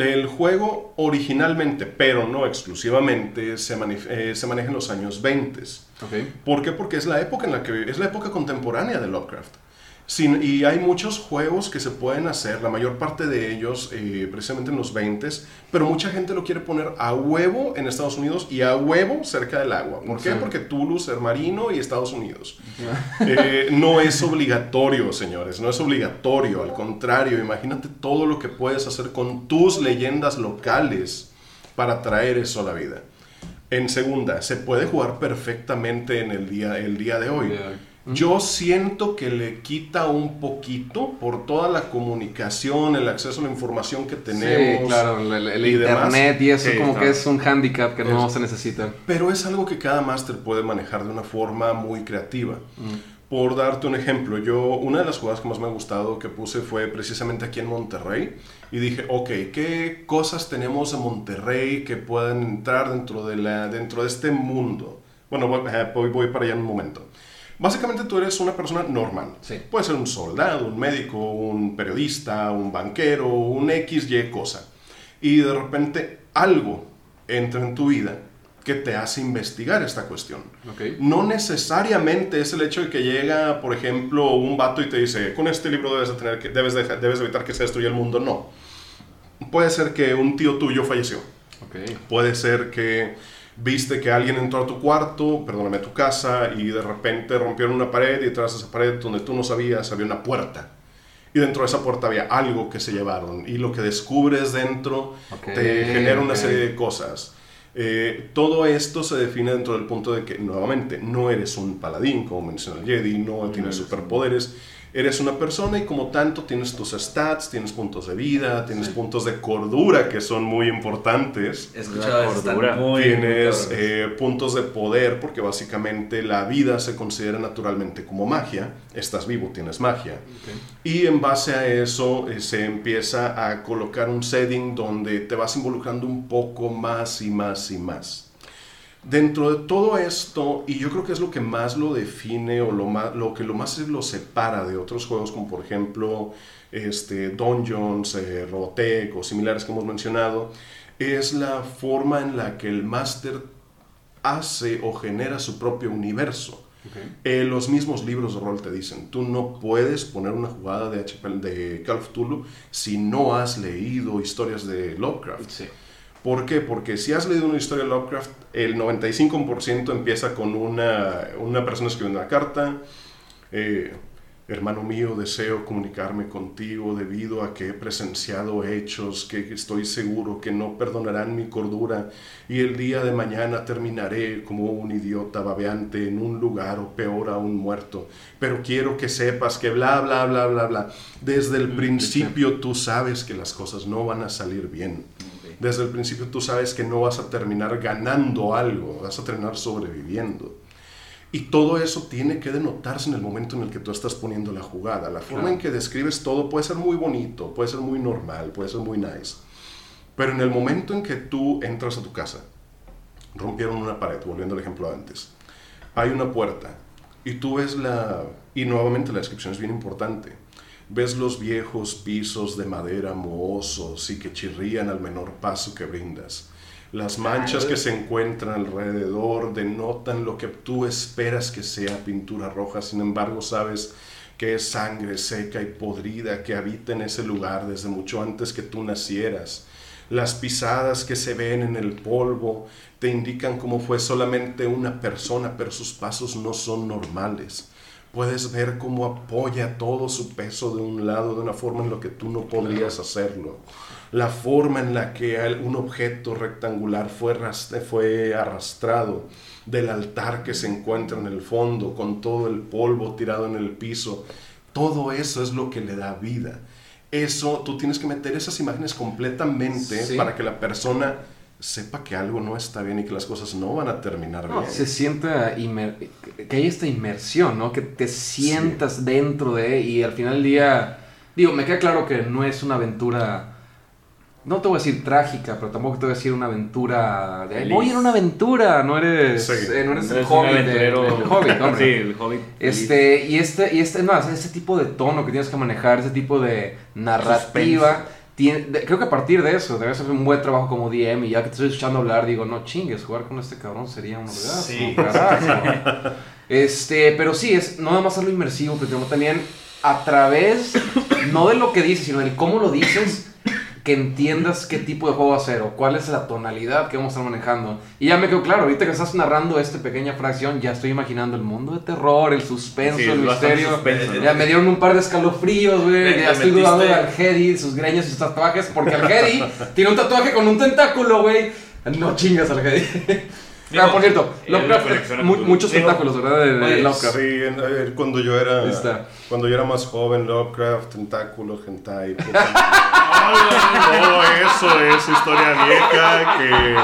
El juego originalmente, pero no exclusivamente, se, eh, se maneja en los años 20. Ok. ¿Por qué? Porque es la época en la que es la época contemporánea de Lovecraft. Sin- y hay muchos juegos que se pueden hacer, la mayor parte de ellos eh, precisamente en los 20, pero mucha gente lo quiere poner a huevo en Estados Unidos y a huevo cerca del agua. ¿Por qué? Sí. Porque Tulu, ser marino y Estados Unidos. Eh, no es obligatorio, señores, no es obligatorio. Al contrario, imagínate todo lo que puedes hacer con tus leyendas locales para traer eso a la vida. En segunda, se puede jugar perfectamente en el día, el día de hoy. Día Yo siento que le quita un poquito por toda la comunicación, el acceso a la información que tenemos. Sí, claro, el, y demás. internet y eso como que es un handicap que no se necesita. Pero es algo que cada máster puede manejar de una forma muy creativa. Por darte un ejemplo, yo una de las jugadas que más me ha gustado que puse fue precisamente aquí en Monterrey y dije, ok, ¿qué cosas tenemos en Monterrey que puedan entrar dentro de, la, dentro de este mundo? Bueno, voy, voy- voy para allá en un momento. Básicamente tú eres una persona normal. Sí. Puede ser un soldado, un médico, un periodista, un banquero, un X, Y cosa. Y de repente algo entra en tu vida que te hace investigar esta cuestión. Ok. No necesariamente es el hecho de que llega, por ejemplo, un vato y te dice, con este libro debes de, tener que, debes de, debes de evitar que se destruya el mundo. No. Puede ser que un tío tuyo falleció. Ok. Puede ser que viste que alguien entró a tu cuarto, perdóname, a tu casa, y de repente rompieron una pared y detrás de esa pared donde tú no sabías había una puerta. Y dentro de esa puerta había algo que se llevaron. Y lo que descubres dentro te genera una serie de cosas. Eh, todo esto se define dentro del punto de que, nuevamente, no eres un paladín, como menciona el Jedi, no tienes superpoderes. Eres una persona y como tanto tienes tus stats, tienes puntos de vida, tienes puntos de cordura que son muy importantes. Cordura. muy, Tienes eh, puntos de poder porque básicamente la vida se considera naturalmente como magia. Estás vivo, tienes magia. Y en base a eso eh, se empieza a colocar un setting donde te vas involucrando un poco más y más y más. Dentro de todo esto, y yo creo que es lo que más lo define o lo, más, lo que lo más lo separa de otros juegos como por ejemplo este, Dungeons, eh, Robotech o similares que hemos mencionado, es la forma en la que el máster hace o genera su propio universo. Eh, los mismos libros de rol te dicen, tú no puedes poner una jugada de, HP, de Call of Cthulhu si no has leído historias de Lovecraft. Sí. ¿Por qué? Porque si has leído una historia de Lovecraft, el 95% empieza con una, una persona escribiendo una carta. eh, Hermano mío, deseo comunicarme contigo debido a que he presenciado hechos que estoy seguro que no perdonarán mi cordura y el día de mañana terminaré como un idiota babeante en un lugar o peor aún muerto. Pero quiero que sepas que bla, bla, bla, bla, bla. Desde el principio tú sabes que las cosas no van a salir bien. Desde el principio tú sabes que no vas a terminar ganando algo, vas a terminar sobreviviendo. Y todo eso tiene que denotarse en el momento en el que tú estás poniendo la jugada. La forma Claro. en que describes todo puede ser muy bonito, puede ser muy normal, puede ser muy nice. Pero en el momento en que tú entras a tu casa, rompieron una pared, volviendo al ejemplo antes, hay una puerta y tú ves la... Y nuevamente la descripción es bien importante. Ves los viejos pisos de madera mohosos y que chirrían al menor paso que brindas. Las manchas que se encuentran alrededor denotan lo que tú esperas que sea pintura roja, sin embargo sabes que es sangre seca y podrida que habita en ese lugar desde mucho antes que tú nacieras. Las pisadas que se ven en el polvo te indican cómo fue solamente una persona, pero sus pasos no son normales. Puedes ver cómo apoya todo su peso de un lado de una forma en la que tú no podrías hacerlo. La forma en la que un objeto rectangular fue, ras- fue arrastrado del altar que se encuentra en el fondo, con todo el polvo tirado en el piso. Todo eso es lo que le da vida. Eso, tú tienes que meter esas imágenes completamente Sí. para que la persona sepa que algo no está bien y que las cosas no van a terminar No, bien. se sienta inmer- que hay esta inmersión, ¿no? Que te sientas dentro de y al final del día, digo, me queda claro que no es una aventura, no te voy a decir trágica, pero tampoco te voy a decir una aventura de, Feliz. voy en una aventura, no eres, Sí. eh, no eres el hobbit, de- el hobbit, hombre. Sí, el hobbit. Este, y este, y este, no, ese tipo de tono que tienes que manejar, ese tipo de narrativa, tiene- creo que a partir de eso, debes hacer un buen trabajo como DM y ya que te estoy escuchando hablar, digo, no chingues, jugar con este cabrón sería un orgasmo, Sí. carajo. Este, pero sí, es no nada más hacerlo inmersivo, pero también a través, no de lo que dices, sino del cómo lo dices, que entiendas qué tipo de juego va a ser o cuál es la tonalidad que vamos a estar manejando. Y ya me quedó claro, ahorita que estás narrando esta pequeña fracción, ya estoy imaginando el mundo de terror, el suspenso, Sí, el misterio. suspenso. Ya me dieron un par de escalofríos, güey. Ya estoy dudando de metiste- Algedi, sus greñas y sus tatuajes, porque Algedi tiene un tatuaje con un tentáculo, güey. No chingas, Algedi. Digo, ah, por cierto, Lovecraft, mu- muchos Digo, tentáculos, ¿verdad? De, de Lovecraft. Sí, en- eh, cuando yo era cuando yo era más joven, Lovecraft, tentáculo, hentai, todo eso es historia vieja que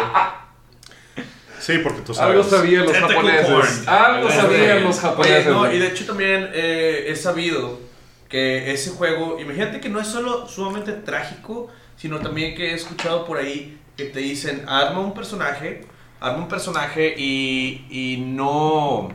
sí, porque tú sabes. Algo sabían los japoneses. porn. Algo sabían los Oye, japoneses. no, y de hecho también eh, he sabido que ese juego, imagínate que no es solo sumamente trágico, sino también que he escuchado por ahí que te dicen, arma un personaje, arma un personaje y, y no,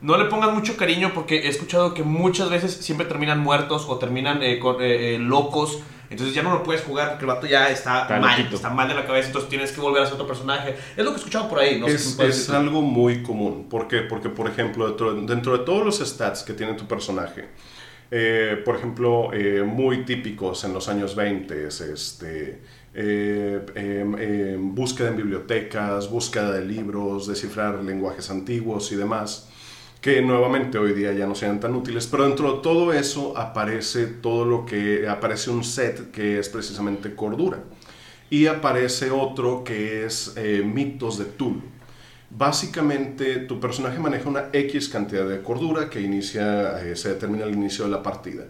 no le pongas mucho cariño porque he escuchado que muchas veces siempre terminan muertos o terminan eh, con- eh, eh, locos. Entonces ya no lo puedes jugar porque el vato ya está, Está mal, loquito. está mal de la cabeza, entonces tienes que volver a ser otro personaje. Es lo que he escuchado por ahí, no es, es algo muy común. ¿Por qué? Porque, por ejemplo, dentro, dentro de todos los stats que tiene tu personaje, eh, por ejemplo, eh, muy típicos en los años 20, es este, eh, em, em, búsqueda en bibliotecas, búsqueda de libros, descifrar lenguajes antiguos y demás, que nuevamente hoy día ya no sean tan útiles, pero dentro de todo eso aparece todo lo que, aparece un set que es precisamente cordura. Y aparece otro que es eh, mitos de Tulu. Básicamente, tu personaje maneja una X cantidad de cordura que inicia, eh, se determina al inicio de la partida.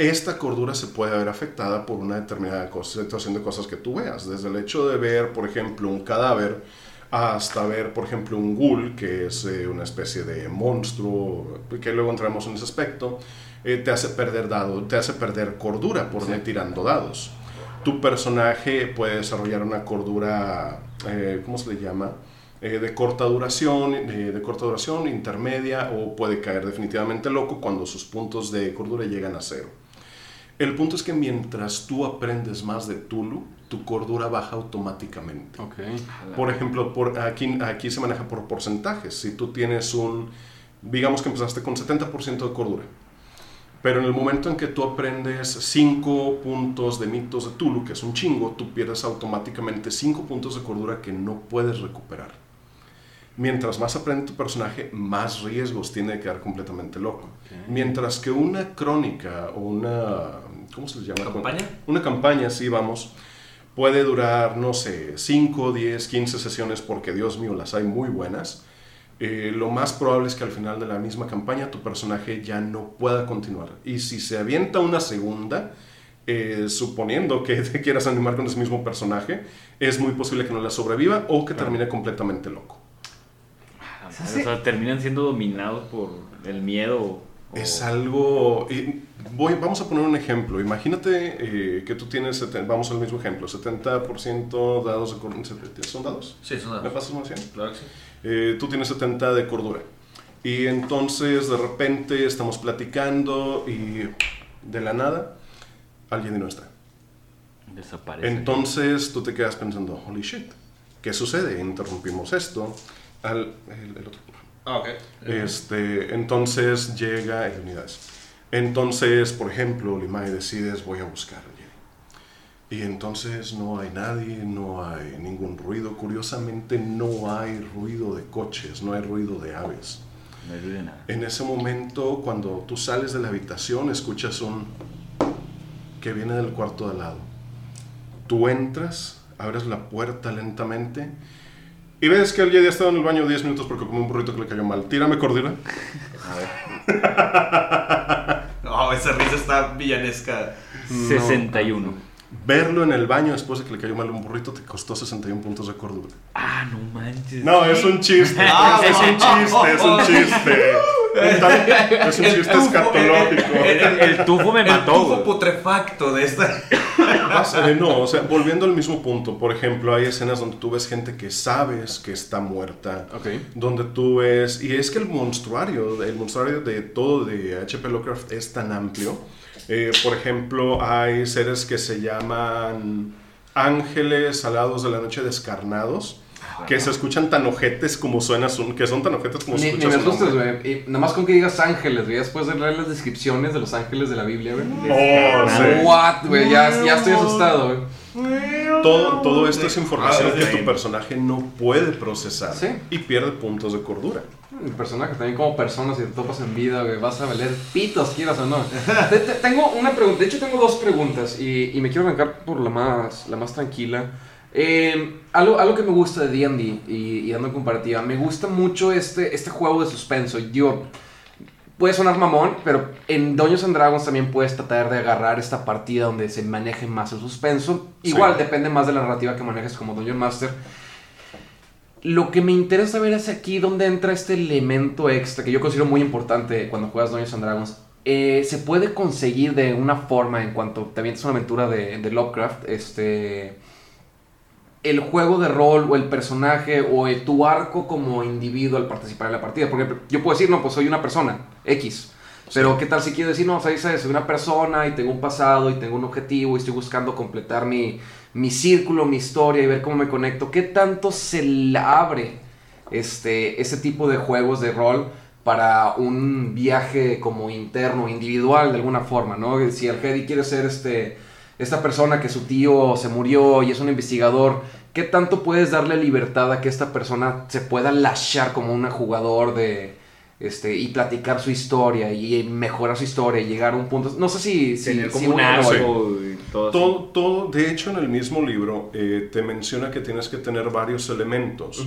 Esta cordura se puede ver afectada por una determinada cosa- situación de cosas que tú veas, desde el hecho de ver, por ejemplo, un cadáver, hasta ver, por ejemplo, un ghoul, que es eh, una especie de monstruo, que luego entramos en ese aspecto, eh, te hace perder dado, te hace perder cordura por no ir tirando dados. Tu personaje puede desarrollar una cordura, eh, ¿cómo se le llama? Eh, de corta duración, de corta duración, intermedia, o puede caer definitivamente loco cuando sus puntos de cordura llegan a cero. El punto es que mientras tú aprendes más de Tulu, tu cordura baja automáticamente. Ok. Por ejemplo, por aquí, aquí se maneja por porcentajes. Si tú tienes un, digamos que empezaste con 70% de cordura, pero en el momento en que tú aprendes 5 puntos de mitos de Tulu, que es un chingo, tú pierdes automáticamente 5 puntos de cordura que no puedes recuperar. Mientras más aprende tu personaje, más riesgos tiene de quedar completamente loco. Mientras que una crónica o una... ¿Cómo se les llama? ¿Campaña? Una campaña, sí, vamos. Puede durar, no sé, 5, 10, 15 sesiones porque, Dios mío, las hay muy buenas. Eh, lo más probable es que al final de la misma campaña tu personaje ya no pueda continuar. Y si se avienta una segunda, eh, suponiendo que te quieras animar con ese mismo personaje, es muy posible que no la sobreviva o que termine completamente loco. O sea, terminan siendo dominados por el miedo. Es algo... y voy, vamos a poner un ejemplo. Imagínate eh, que tú tienes, vamos al mismo ejemplo, 70% dados de cordura. ¿Son dados? Sí, son ¿Me dados. pasas más bien? Claro que sí. Eh, tú tienes 70 de cordura. Y entonces de repente estamos platicando y de la nada alguien no está. Desaparece. Entonces tú te quedas pensando, holy shit, ¿qué sucede? Interrumpimos esto. Al, el, el otro. Ah, ok. Este, entonces llega en unidades. Entonces, por ejemplo, Limay decides voy a buscar. Y entonces no hay nadie, no hay ningún ruido. Curiosamente no hay ruido de coches, no hay ruido de aves. No hay de nada. En ese momento, cuando tú sales de la habitación, escuchas un que viene del cuarto de al lado. Tú entras, abres la puerta lentamente y ves que el Jedi ha estado en el baño 10 minutos porque comió un burrito que le cayó mal. Tírame cordura. No, esa risa está villanesca. 61. Verlo en el baño después de que le cayó mal un burrito te costó 61 puntos de cordura. Ah, no manches. No, es un chiste. Ah, es un chiste, es un chiste. Es un chiste escatológico. El, el tufo me El mató. tufo güey. putrefacto de esta. Eh, no, o sea, volviendo al mismo punto, por ejemplo, hay escenas donde tú ves gente que sabes que está muerta, donde tú ves, y es que el monstruario, el monstruario de todo de H.P. Lovecraft es tan amplio. Eh, por ejemplo, hay seres que se llaman ángeles alados de la noche descarnados, que se escuchan tan ojetes como suenan, son- que son tan ojetes como Ni, ni me su asustes, güey. Y Nada más con que digas ángeles, güey. Después de leer las descripciones de los ángeles de la Biblia, güey. Oh, sí. What, güey. Ya, ya estoy asustado, güey. Todo, todo esto es información Ah, que tu personaje no puede procesar Sí. y pierde puntos de cordura. El personaje también como persona, si te topas en vida, güey, vas a valer pitos, quieras o no. Te- te- tengo una pregunta, de hecho tengo dos preguntas y, y me quiero arrancar por la más, la más tranquila. Eh, algo, algo que me gusta de D&D y, y dando comparativa, me gusta mucho este, este juego de suspenso. Yo, puede sonar mamón, pero en Dungeons and Dragons también puedes tratar de agarrar esta partida donde se maneje más el suspenso. Igual, Sí. depende más de la narrativa que manejes como Dungeon Master. Lo que me interesa ver es aquí donde entra este elemento extra que yo considero muy importante cuando juegas Dungeons and Dragons. Eh, se puede conseguir de una forma en cuanto te avientas una aventura de, de Lovecraft, este, el juego de rol o el personaje o el- tu arco como individuo al participar en la partida. Porque yo puedo decir, no, pues soy una persona, X. Pero qué tal si quiero decir, no, o sea, ¿sabes? soy una persona y tengo un pasado y tengo un objetivo y estoy buscando completar mi, mi círculo, mi historia y ver cómo me conecto. ¿Qué tanto se le abre este, ese tipo de juegos de rol para un viaje como interno, individual de alguna forma, ¿no? Si Arcady quiere ser este, esta persona que su tío se murió y es un investigador, ¿qué tanto puedes darle libertad a que esta persona se pueda lashar como un jugador de... Este, y platicar su historia y mejorar su historia y llegar a un punto. No sé si. si Tener si como un y todo. Todo, todo, de hecho, en el mismo libro eh, te menciona que tienes que tener varios elementos.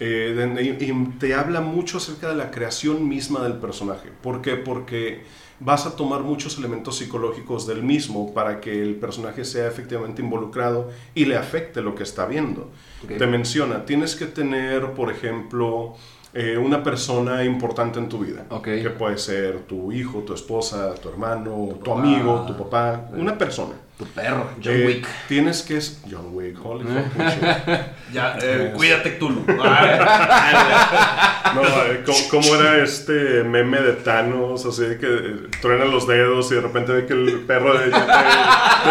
Eh, de- y, y te habla mucho acerca de la creación misma del personaje. ¿Por qué? Porque vas a tomar muchos elementos psicológicos del mismo para que el personaje sea efectivamente involucrado y le afecte lo que está viendo. Te menciona, tienes que tener, por ejemplo, eh, una persona importante en tu vida. Ok. Que puede ser tu hijo, tu esposa, tu hermano, tu amigo, tu papá, una persona. Tu perro, John Eh, Wick. Tienes que... es- John Wick, holy. Ya, eh, cuídate, Cthulhu. No, eh, ¿cómo, cómo era este meme de Thanos? Así que truena los dedos y de repente ve que el perro de, de, de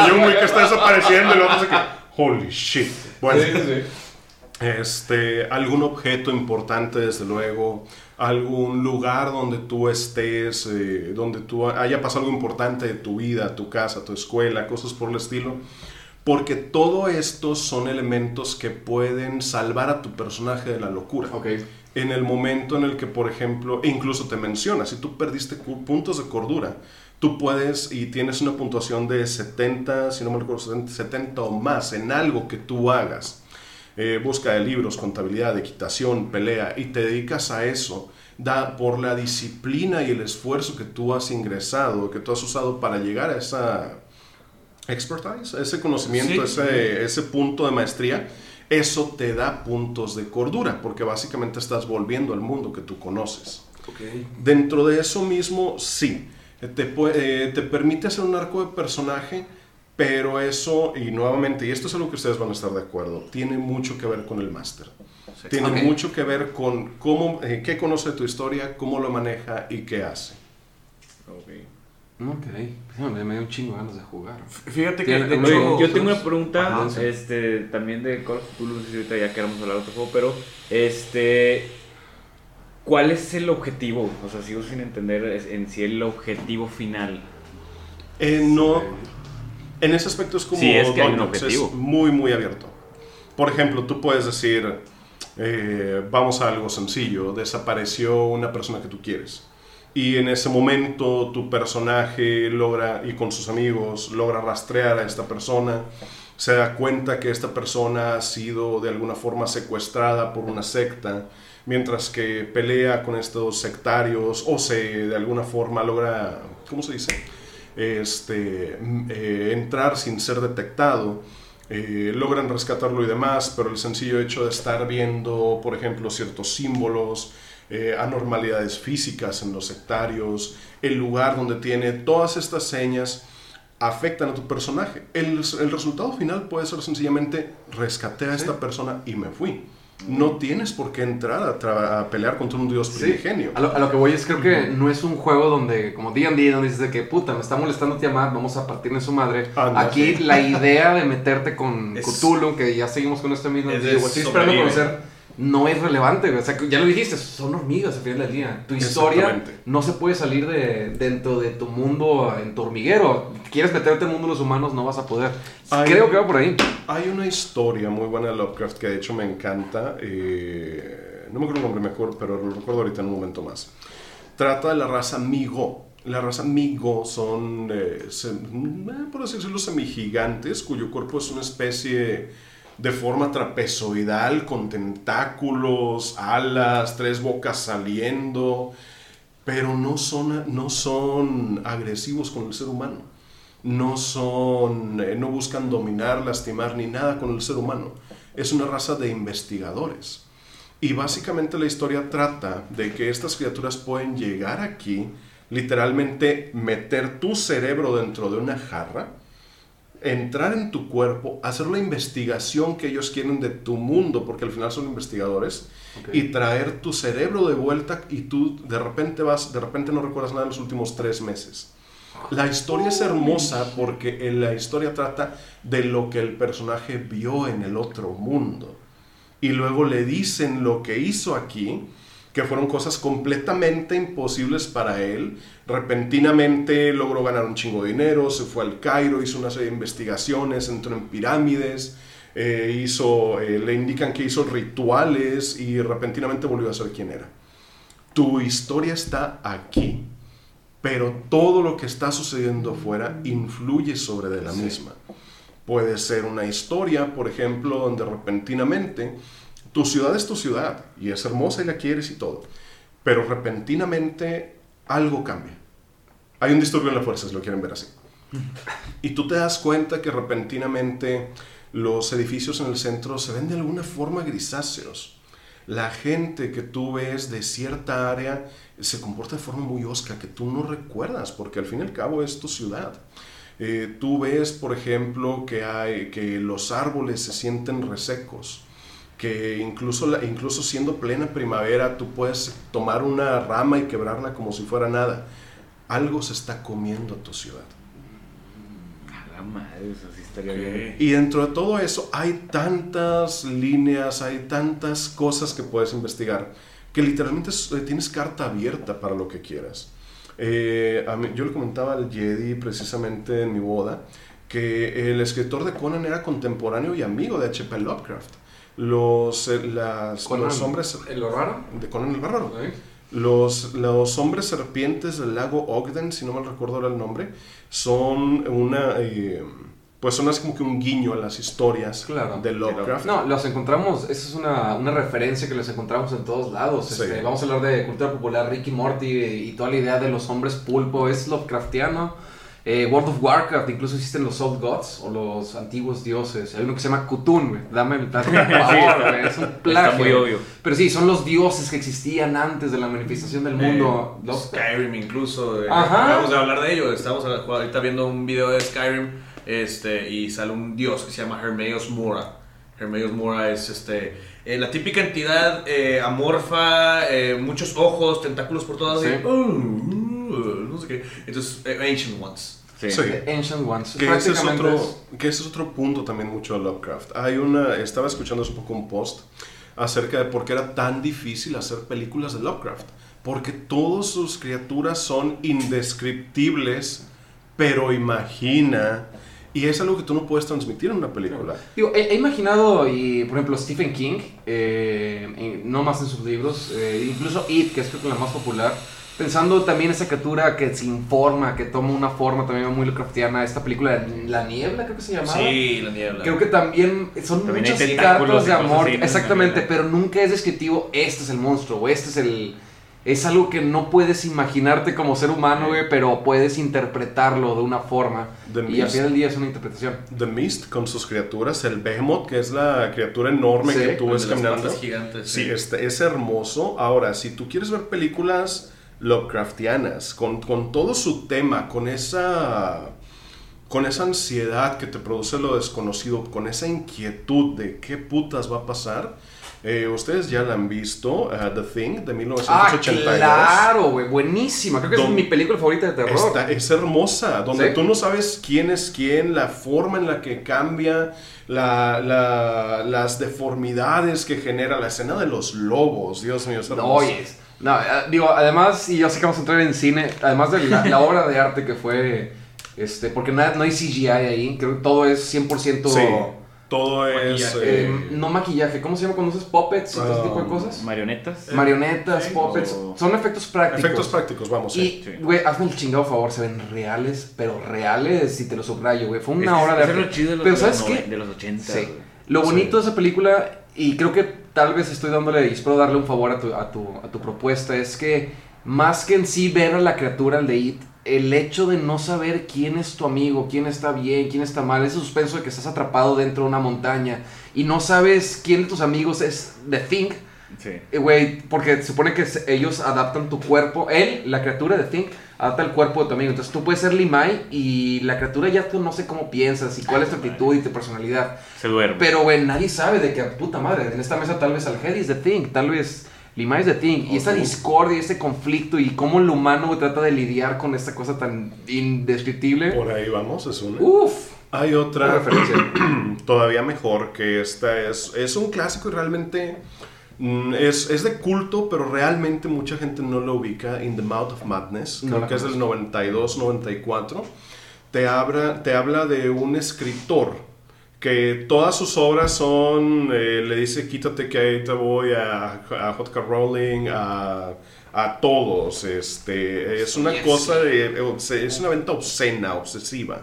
John Wick está desapareciendo y luego hace que, holy shit. Bueno, este, algún objeto importante, desde luego, algún lugar donde tú estés, eh, donde tú haya pasado algo importante de tu vida, tu casa, tu escuela, cosas por el estilo. Porque todo esto son elementos que pueden salvar a tu personaje de la locura. En el momento en el que, por ejemplo, e incluso te menciona, si tú perdiste puntos de cordura, tú puedes y tienes una puntuación de 70, si no me recuerdo, 70, 70 o más en algo que tú hagas. Eh, busca de libros, contabilidad, equitación, pelea, y te dedicas a eso, da por la disciplina y el esfuerzo que tú has ingresado, que tú has usado para llegar a esa expertise, ese conocimiento, Sí. ese, ese punto de maestría, eso te da puntos de cordura, porque básicamente estás volviendo al mundo que tú conoces. Dentro de eso mismo, sí, te, eh, te permite hacer un arco de personaje, pero eso, y nuevamente, y esto es algo que ustedes van a estar de acuerdo, tiene mucho que ver con el máster. Tiene mucho que ver con cómo, eh, qué conoce tu historia, cómo lo maneja y qué hace. Ok. No, me, me dio un chingo de ganas de jugar. Fíjate que, de hecho, yo tengo una pregunta, Ajá, sí. este, también de Call of Cthulhu, no sé si ahorita ya queremos hablar de otro juego, pero, este, ¿cuál es el objetivo? O sea, sigo sin entender en sí el objetivo final. Eh, no, en ese aspecto es como Sí, es que hay un Dungeons, objetivo. es muy, muy abierto. Por ejemplo, tú puedes decir, eh, vamos a algo sencillo, desapareció una persona que tú quieres. Y en ese momento tu personaje logra, y con sus amigos, logra rastrear a esta persona, se da cuenta que esta persona ha sido de alguna forma secuestrada por una secta, mientras que pelea con estos sectarios o se de alguna forma logra, ¿cómo se dice? Este, mm, eh, entrar sin ser detectado. eh, logran rescatarlo y demás, pero el sencillo hecho de estar viendo, por ejemplo, ciertos símbolos, eh, anormalidades físicas en los sectarios, el lugar donde tiene todas estas señas, afectan a tu personaje. El, el resultado final puede ser sencillamente rescaté a esta persona y me fui. No tienes por qué entrar a, tra- a pelear contra un dios Sí, primigenio. a lo, a lo que voy es creo que no es un juego donde, como D&D, donde dices de que puta, me está molestando Tiamat, vamos a partirle su madre. Anda, Aquí sí. la idea de meterte con Es- Cthulhu, que ya seguimos con este mismo, Es digo, estoy esperando conocer, no es relevante, o sea, ya lo dijiste, son hormigas al final del día. Tu historia no se puede salir de dentro de tu mundo en tu hormiguero. Quieres meterte en el mundo de los humanos, no vas a poder. Ay. Creo que va por ahí. Hay una historia muy buena de Lovecraft que de hecho me encanta. eh, no me acuerdo el nombre, me acuerdo, pero lo recuerdo ahorita en un momento más. Trata de la raza Migo. La raza Migo son, eh, sem- eh, por así decirlo, semigigantes, cuyo cuerpo es una especie de forma trapezoidal, con tentáculos, alas, tres bocas saliendo, pero no son, no son agresivos con el ser humano. No son, eh, no buscan dominar, lastimar ni nada con el ser humano. Es una raza de investigadores. Y básicamente la historia trata de que estas criaturas pueden llegar aquí, literalmente meter tu cerebro dentro de una jarra, entrar en tu cuerpo, hacer la investigación que ellos quieren de tu mundo, porque al final son investigadores, y traer tu cerebro de vuelta y tú de repente vas, de repente no recuerdas nada de los últimos tres meses. La historia es hermosa porque en la historia trata de lo que el personaje vio en el otro mundo. Y luego le dicen lo que hizo aquí, que fueron cosas completamente imposibles para él. Repentinamente logró ganar un chingo de dinero, se fue al Cairo, hizo una serie de investigaciones, entró en pirámides, eh, hizo, eh, le indican que hizo rituales y repentinamente volvió a ser quien era. Tu historia está aquí, pero todo lo que está sucediendo afuera influye sobre de la misma. Puede ser una historia, por ejemplo, donde repentinamente tu ciudad es tu ciudad y es hermosa y la quieres y todo, pero repentinamente algo cambia. Hay un disturbio en la fuerza, si lo quieren ver así. Y tú te das cuenta que repentinamente los edificios en el centro se ven de alguna forma grisáceos. La gente que tú ves de cierta área se comporta de forma muy osca que tú no recuerdas, porque al fin y al cabo es tu ciudad. Eh, tú ves, por ejemplo, que, hay, que los árboles se sienten resecos, que incluso, la- incluso siendo plena primavera tú puedes tomar una rama y quebrarla como si fuera nada. Algo se está comiendo tu ciudad. A la madre, eso sí estaría bien. Y dentro de todo eso hay tantas líneas, hay tantas cosas que puedes investigar, que literalmente eh, tienes carta abierta para lo que quieras. Eh, a mí- yo le comentaba al Jedi precisamente en mi boda que el escritor de Conan era contemporáneo y amigo de H.P. Lovecraft. Los, eh, las- Conan, los hombres ¿El raro? de Conan el Bárbaro. Los, los hombres serpientes del lago Ogden, si no mal recuerdo ahora el nombre, son una... eh, pues son así como que un guiño a las historias Claro. de Lovecraft. No, los encontramos, esa es una, una referencia que los encontramos en todos lados. Sí. Este, vamos a hablar de cultura popular, Ricky Morty y toda la idea de los hombres pulpo, es Lovecraftiano. Eh, World of Warcraft, incluso existen los Old Gods o los antiguos dioses. Hay uno que se llama Kutun, güey. Dame el por favor, güey. Es un plagio. muy obvio. Pero sí, son los dioses que existían antes de la manifestación del mundo. Eh, Los- Skyrim incluso. eh, Ajá. Acabamos de hablar de ello. Estamos ahorita viendo un video de Skyrim este, y sale un dios que se llama Hermeos Mora. Hermeos Mora es este, eh, la típica entidad eh, amorfa, eh, muchos ojos, tentáculos por todas. Sí. y, "Oh, uh", no sé qué. Entonces, eh, Ancient Ones. Sí. Sí. The Ancient Ones. Que ese, es otro, es- que ese es otro punto también mucho de Lovecraft. Hay una, estaba escuchando hace poco un post acerca de por qué era tan difícil hacer películas de Lovecraft. Porque todas sus criaturas son indescriptibles, pero imagina. Y es algo que tú no puedes transmitir en una película. Digo, he, he imaginado, y, por ejemplo, Stephen King, eh, en- no más en sus libros, eh, incluso It, que es creo que la más popular, pensando también esa criatura que se informa, que toma una forma también muy Lovecraftiana, esta película La Niebla, creo que se llamaba. Sí, la niebla. Creo que también son También hay muchas tentáculos cartas de amor, exactamente, pero nunca es descriptivo, este es el monstruo, o este es el... Es algo que no puedes imaginarte como ser humano, güey, pero puedes interpretarlo de una forma. The y al final del día es una interpretación. The Mist con sus criaturas, el Behemoth, que es la criatura enorme Sí, que tú ves caminando. gigantes. Sí, este, es hermoso. Ahora, si tú quieres ver películas Lovecraftianas, con, con todo su tema, con esa, con esa ansiedad que te produce lo desconocido, con esa inquietud de qué putas va a pasar, eh, ustedes ya la han visto, uh, The Thing, de Ah, 1982. claro, güey, buenísima. Creo que es mi película favorita de terror. Esta- es hermosa, donde Sí. tú no sabes quién es quién, la forma en la que cambia, la- la- las deformidades que genera, la escena de los lobos, Dios mío, es No, hermosa. No, eh, digo, además, y yo sé que vamos a entrar en cine, además de la, la obra de arte que fue, este, porque no, no hay CGI ahí, creo que todo es 100% Sí, todo es... Eh, eh, no maquillaje, ¿cómo se llama cuando usas puppets y todo ese tipo de Ah, cosas? Marionetas. Marionetas, sí, puppets, o- son efectos prácticos. efectos prácticos, vamos. sí. Y, Sí. güey, hazme el chingado favor, se ven reales, pero reales, si te lo subrayo, güey. Fue una Es obra de arte. es lo chido de los, pero de ¿sabes los qué? De los 80. Sí. Lo Sí. bonito de esa película, y creo que tal vez estoy dándole, y espero darle un favor a tu, a tu, a tu propuesta, es que más que en sí ver a la criatura, el de It, el hecho de no saber quién es tu amigo, quién está bien, quién está mal, ese suspenso de que estás atrapado dentro de una montaña y no sabes quién de tus amigos es The Thing, Sí. eh, Güey, porque se supone que ellos adaptan tu cuerpo. Él, la criatura de Think, adapta el cuerpo de tu amigo. Entonces tú puedes ser Limay y la criatura ya tú no sé cómo piensas y cuál es tu actitud y tu personalidad. Se duerme. Pero, güey, nadie sabe de que, puta madre, en esta mesa tal vez Algeri es The Thing, tal vez Limay es The Thing. Y esta discordia, este conflicto y cómo el humano güey, trata de lidiar con esta cosa tan indescriptible. Por ahí vamos, es una. Uf, Hay otra referencia. todavía mejor que esta es, es un clásico y realmente es, es de culto, pero realmente mucha gente no lo ubica. In the Mouth of Madness, No creo la que es del conozco. 92, 94. Te habla, te habla de un escritor que todas sus obras son, eh, le dice quítate que ahí te voy a, a J.K. Rowling, a, a todos. Este, es una Yes. cosa de, es una venta obscena, obsesiva.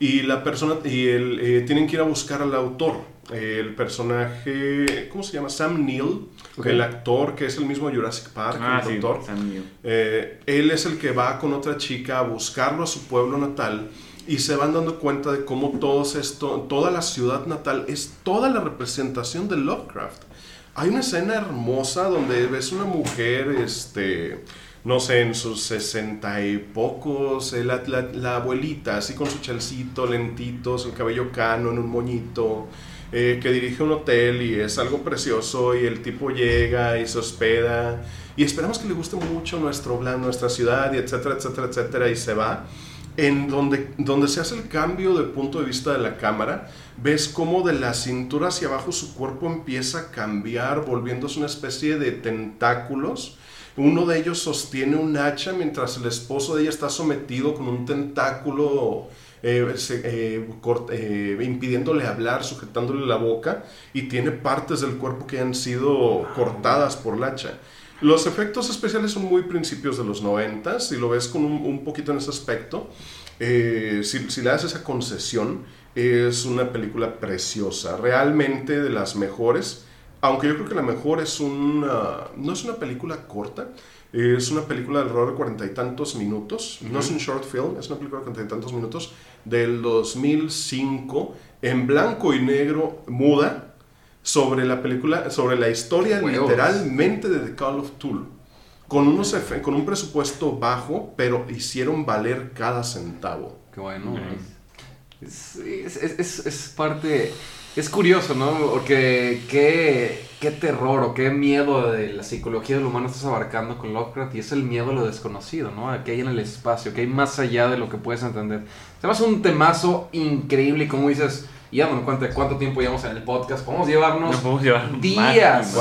Y la persona, y el, eh, tienen que ir a buscar al autor. El personaje, ¿cómo se llama? Sam Neill, el actor que es el mismo Jurassic Park, Ah, el sí. doctor. Sam Neill. Eh, él es el que va con otra chica a buscarlo a su pueblo natal y se van dando cuenta de cómo todos esto, toda la ciudad natal es toda la representación de Lovecraft. Hay una escena hermosa donde ves una mujer, este, no sé, en sus sesenta y pocos, eh, la, la- la abuelita, así con su chalcito, lentitos, el cabello cano en un moñito, eh, que dirige un hotel y es algo precioso y el tipo llega y se hospeda y esperamos que le guste mucho nuestro blan- nuestra ciudad y etcétera, etcétera, etcétera y se va. En donde, donde se hace el cambio de punto de vista de la cámara, ves cómo de la cintura hacia abajo su cuerpo empieza a cambiar, volviéndose una especie de tentáculos. Uno de ellos sostiene un hacha mientras el esposo de ella está sometido con un tentáculo eh, eh, eh, impidiéndole hablar, sujetándole la boca y tiene partes del cuerpo que han sido cortadas por la hacha. Los efectos especiales son muy principios de los 90, si lo ves con un, poquito en ese aspecto, si, si le das esa concesión, es una película preciosa, realmente de las mejores. Aunque yo creo que la mejor es una, no es una película corta, es una película de alrededor de cuarenta y tantos minutos, no es un short film, es una película de cuarenta y tantos minutos del 2005, en blanco y negro, muda, sobre la película, sobre la historia Huevos. literalmente de The Call of Cthulhu. Con, unos con un presupuesto bajo, pero hicieron valer cada centavo. Qué bueno. Es, es- es- es parte... Es curioso, ¿no? Porque qué, qué terror o qué miedo de la psicología del humano estás abarcando con Lovecraft y es el miedo a lo desconocido, ¿no? A que hay en el espacio, que hay más allá de lo que puedes entender. Además, un temazo increíble y como dices, ya no me cuenta de cuánto tiempo llevamos en el podcast, podemos llevarnos No podemos llevar días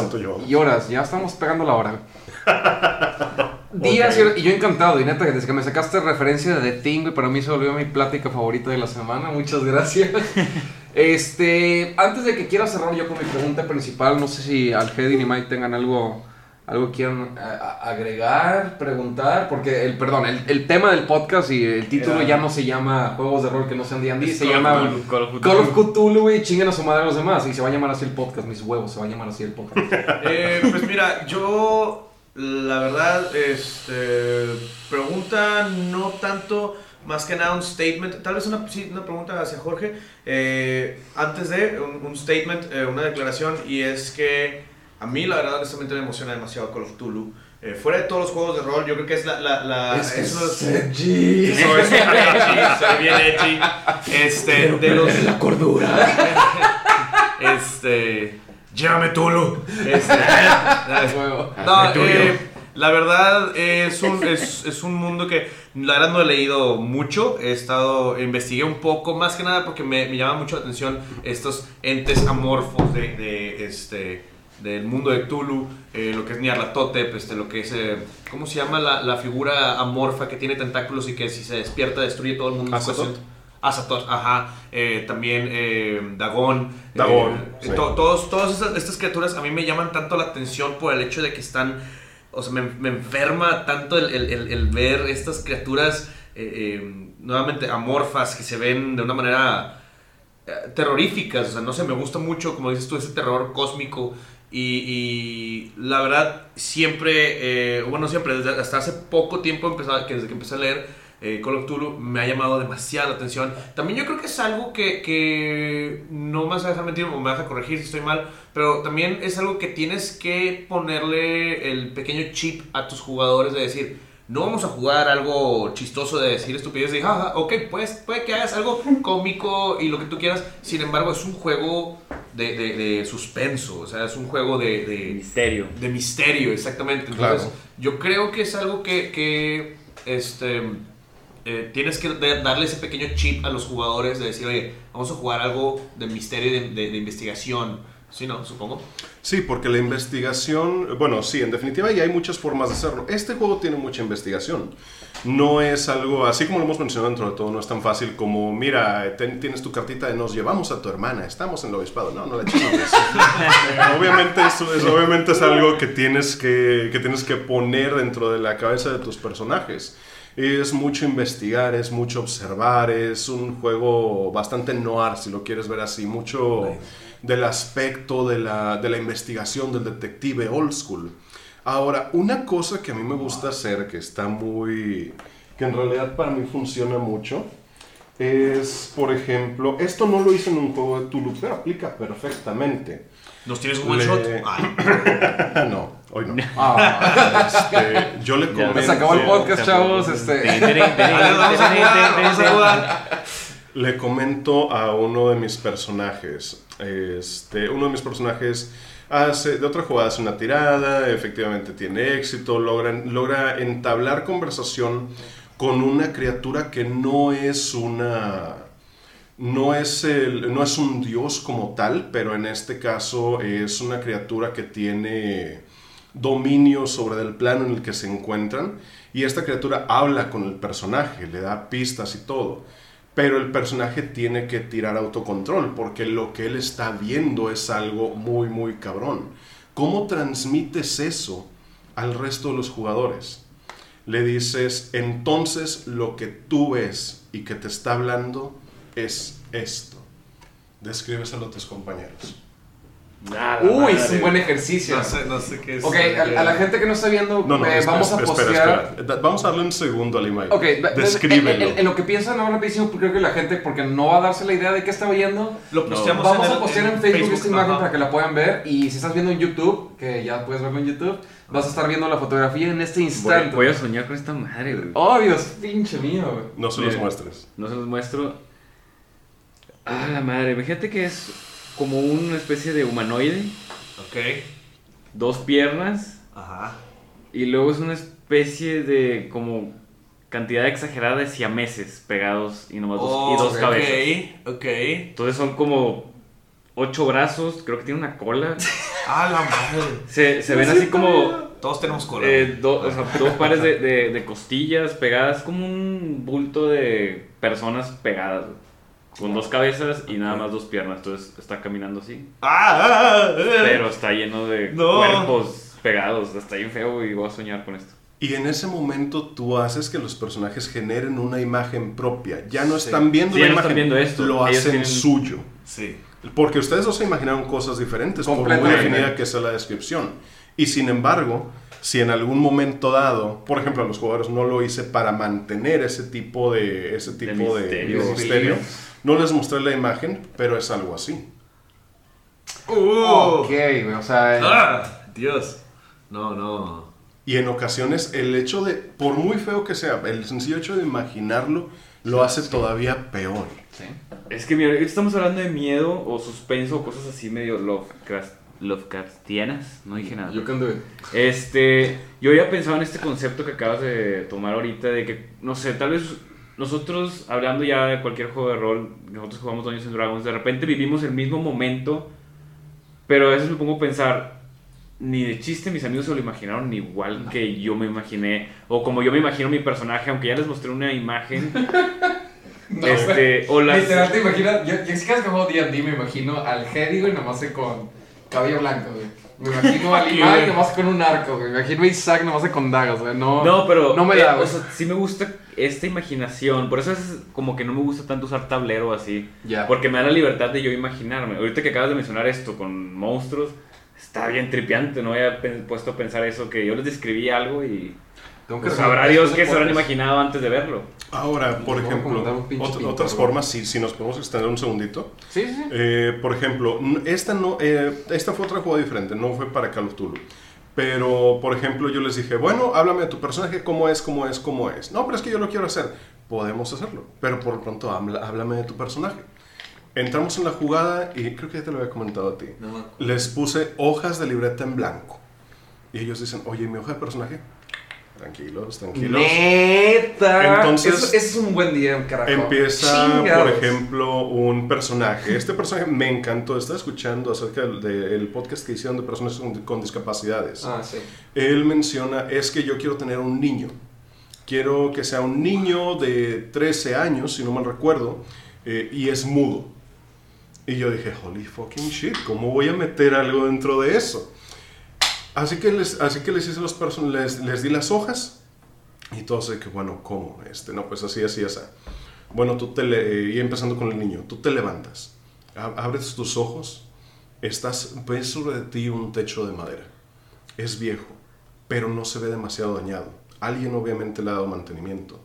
y horas, ya estamos pegando la hora. Días y horas, y yo encantado, y neta, que desde que me sacaste referencia de The Thing, para mí se volvió mi plática favorita de la semana, muchas gracias. este, antes de que quiera cerrar yo con mi pregunta principal, no sé si Alfred y Mike tengan algo, algo que quieran a- agregar, preguntar, porque, el, perdón, el, el tema del podcast y el título Era- ya no se llama Juegos de Rol que no sean D&D, se Call llama... Call of Cthulhu. Call of Cthulhu, güey, chinguen a su madre a los demás. Y se va a llamar así el podcast, mis huevos, se va a llamar así el podcast. Eh, pues mira, yo la verdad, este, pregunta no tanto, más que nada un statement, tal vez una, sí, una pregunta hacia Jorge, eh, antes de un, un statement, eh, una declaración, y es que a mí la verdad honestamente me emociona demasiado Call of Cthulhu. Eh, fuera de todos los juegos de rol, yo creo que es la... la, la Es de los- edgy. Eso es edgy, se ve bien edgy. Este, de los... la cordura. Este. Llévame Tulu. Este, no, eh, la verdad es un, es, es un mundo que la verdad no he leído mucho. He estado, investigué un poco, más que nada porque me, me llama mucho la atención estos entes amorfos de, de, este, del mundo de Cthulhu, eh, lo que es Nyarlathotep, este, lo que es, eh, ¿cómo se llama la, la figura amorfa que tiene tentáculos y que si se despierta destruye todo el mundo? Azathoth, ajá. Eh, también Dagón. Dagón, sí. to- todos, todas estas, estas criaturas a mí me llaman tanto la atención por el hecho de que están. O sea, me, enferma tanto el, el- ver estas criaturas eh, eh, nuevamente amorfas que se ven de una manera eh, terroríficas. O sea, no sé, me gusta mucho, como dices tú, ese terror cósmico. Y, la verdad, siempre, bueno, siempre, desde hasta hace poco tiempo, empezaba, que desde que empecé a leer eh, Call of Cthulhu, me ha llamado demasiado la atención. También yo creo que es algo que, que no me vas a dejar mentir o me vas a corregir si estoy mal, pero también es algo que tienes que ponerle el pequeño chip a tus jugadores de decir, no vamos a jugar algo chistoso de decir estupidez de, jaja, ok, pues, puede que hagas algo cómico y lo que tú quieras, sin embargo es un juego de, de- de suspenso, o sea, es un juego de- de, Misterio. de misterio, exactamente. Entonces, Claro. yo creo que es algo que, que, este, eh, tienes que darle ese pequeño chip a los jugadores de decir, oye, vamos a jugar algo de misterio y de, de- de investigación. ¿Sí, no? Supongo. Sí, porque la investigación, bueno, sí, en definitiva y hay muchas formas de hacerlo. Este juego tiene mucha investigación. No es algo, así como lo hemos mencionado dentro de todo, no es tan fácil como, mira, ten- tienes tu cartita de nos llevamos a tu hermana, estamos en el obispado. No, no la. Eh, obviamente, eso es, obviamente es algo que tienes que, que tienes que poner dentro de la cabeza de tus personajes. Es mucho investigar, es mucho observar, es un juego bastante noir, si lo quieres ver así, mucho del aspecto de la, de la investigación del detective old school. Ahora, una cosa que a mí me gusta hacer, que está muy... que en realidad para mí funciona mucho, es, por ejemplo, esto no lo hice en un juego de Tulu, pero aplica perfectamente. ¿Nos tienes un one shot? Ah, no, hoy no. Ah, Este, yo le Ya, comento... se acabó el podcast, chavos. Este. Le comento a uno de mis personajes. Este, uno de mis personajes hace, de otra jugada hace una tirada, efectivamente tiene éxito, logra, logra entablar conversación con una criatura que no es una... No es, el, no es un dios como tal, pero en este caso es una criatura que tiene dominio sobre el plano en el que se encuentran y esta criatura habla con el personaje, le da pistas y todo. Pero el personaje tiene que tirar autocontrol porque lo que él está viendo es algo muy, muy cabrón. ¿Cómo transmites eso al resto de los jugadores? Le dices, entonces lo que tú ves y que te está hablando es esto. Descríbeselo a tus compañeros. Nada, Uy, es un buen ejercicio. No sé, no sé qué es. Ok, a, a la gente que no está viendo, No, no, eh, espera, vamos a espera, postear. espera, Vamos a darle un segundo al Imai. Ok, Descríbelo. En, en- en lo que piensan ahora rapidísimo, creo que la gente, porque no va a darse la idea de qué está viendo, Lo posteamos vamos en a el- postear en, Facebook, esta imagen ajá. para que la puedan ver. Y si estás viendo en YouTube, que ya puedes verlo en YouTube, vas a estar viendo la fotografía en este Voy, instante. voy a soñar con esta madre, güey. Oh, Dios, pinche mío, güey. No se los Mira. muestres. No se los muestro. Ah, la madre. Imagínate que es como una especie de humanoide. Ok. Dos piernas. Ajá. Y luego es una especie de como cantidad exagerada de siameses pegados y nomás dos, y dos cabezas. Ok, ok. Entonces son como ocho brazos, creo que tiene una cola. Ah, la madre. Se, se ven así como Todos tenemos cola. eh, do- o sea, dos pares de, de- de costillas pegadas, como un bulto de personas pegadas. Con dos cabezas y nada más dos piernas. Entonces está caminando así. Ah. Pero está lleno de No. cuerpos pegados. Está bien feo y voy a soñar con esto. Y en ese momento tú haces que los personajes generen una imagen propia. Ya no Sí. están viendo Sí, la ya no imagen, están viendo esto. lo Ellos hacen tienen- suyo. Sí. Porque ustedes dos se imaginaron cosas diferentes, por muy Completamente. definida que sea la descripción. Y sin embargo, si en algún momento dado, por ejemplo, a los jugadores no lo hice para mantener ese tipo de, ese tipo de, misterio. de misterio, no les mostré la imagen, pero es algo así. Uh. Ok, o sea. Ah, Dios. No, no. Y en ocasiones el hecho de, por muy feo que sea, el sencillo hecho de imaginarlo lo hace todavía peor. sí. Es que mira, estamos hablando de miedo o suspenso o cosas así medio Lovecraft, Lovecraftianas. No dije nada. It. Este, yo había pensado en este concepto que acabas de tomar ahorita de que, no sé, tal vez nosotros, hablando ya de cualquier juego de rol, nosotros jugamos Dungeons and Dragons, de repente vivimos el mismo momento, pero a veces me pongo a pensar, ni de chiste mis amigos se lo imaginaron igual que yo me imaginé, o como yo me imagino mi personaje, aunque ya les mostré una imagen, este, o las... Literal, te imaginas. Yo, yo, vez que juego DD, me imagino al güey, nomás con cabello blanco, güey. Me imagino al Fuck you, Imai güey. nomás con un arco, güey. Me imagino a Isaac nomás con dagas, güey. No, No, pero No me eh, da, o sea, sí me gusta esta imaginación. Por eso es como que no me gusta tanto usar tablero así. Ya. Porque me da la libertad de yo imaginarme. Ahorita que acabas de mencionar esto con monstruos, está bien tripiante. No había puesto a pensar eso, que yo les describí algo y Tengo pues, sabrá Dios que se habrán imaginado antes de verlo. Ahora, por ejemplo, ot- otras formas, si, si nos podemos extender un segundito. Sí, sí. Eh, por ejemplo, esta, no, eh, esta fue otra jugada diferente, no fue para Call of Cthulhu. Pero, por ejemplo, yo les dije, bueno, háblame de tu personaje, cómo es, cómo es, cómo es. No, pero es que yo lo quiero hacer. Podemos hacerlo, pero por lo pronto háblame de tu personaje. Entramos en la jugada y creo que ya te lo había comentado a ti. No acuerdo. Les puse hojas de libreta en blanco. Y ellos dicen, oye, mi hoja de personaje. Tranquilos, tranquilos. Neta. Entonces- Eso, eso es un buen día, carajo. Empieza, Chingados. por ejemplo, un personaje. Este personaje me encantó. Estaba escuchando acerca del, del podcast que hicieron de personas con, con discapacidades. Ah, sí. Él menciona, es que yo quiero tener un niño. Quiero que sea un niño de 13 años, si no mal recuerdo, eh, y es mudo. Y yo dije, holy fucking shit, ¿cómo voy a meter algo dentro de eso? Así que les, así que les hice los person les, di las hojas y todos de que, bueno, ¿cómo? Este, no, pues así, así, así. Bueno, tú te le, y empezando con el niño, tú te levantas, ab- abres tus ojos, estás, ves sobre ti un techo de madera. Es viejo, pero no se ve demasiado dañado. Alguien obviamente le ha dado mantenimiento.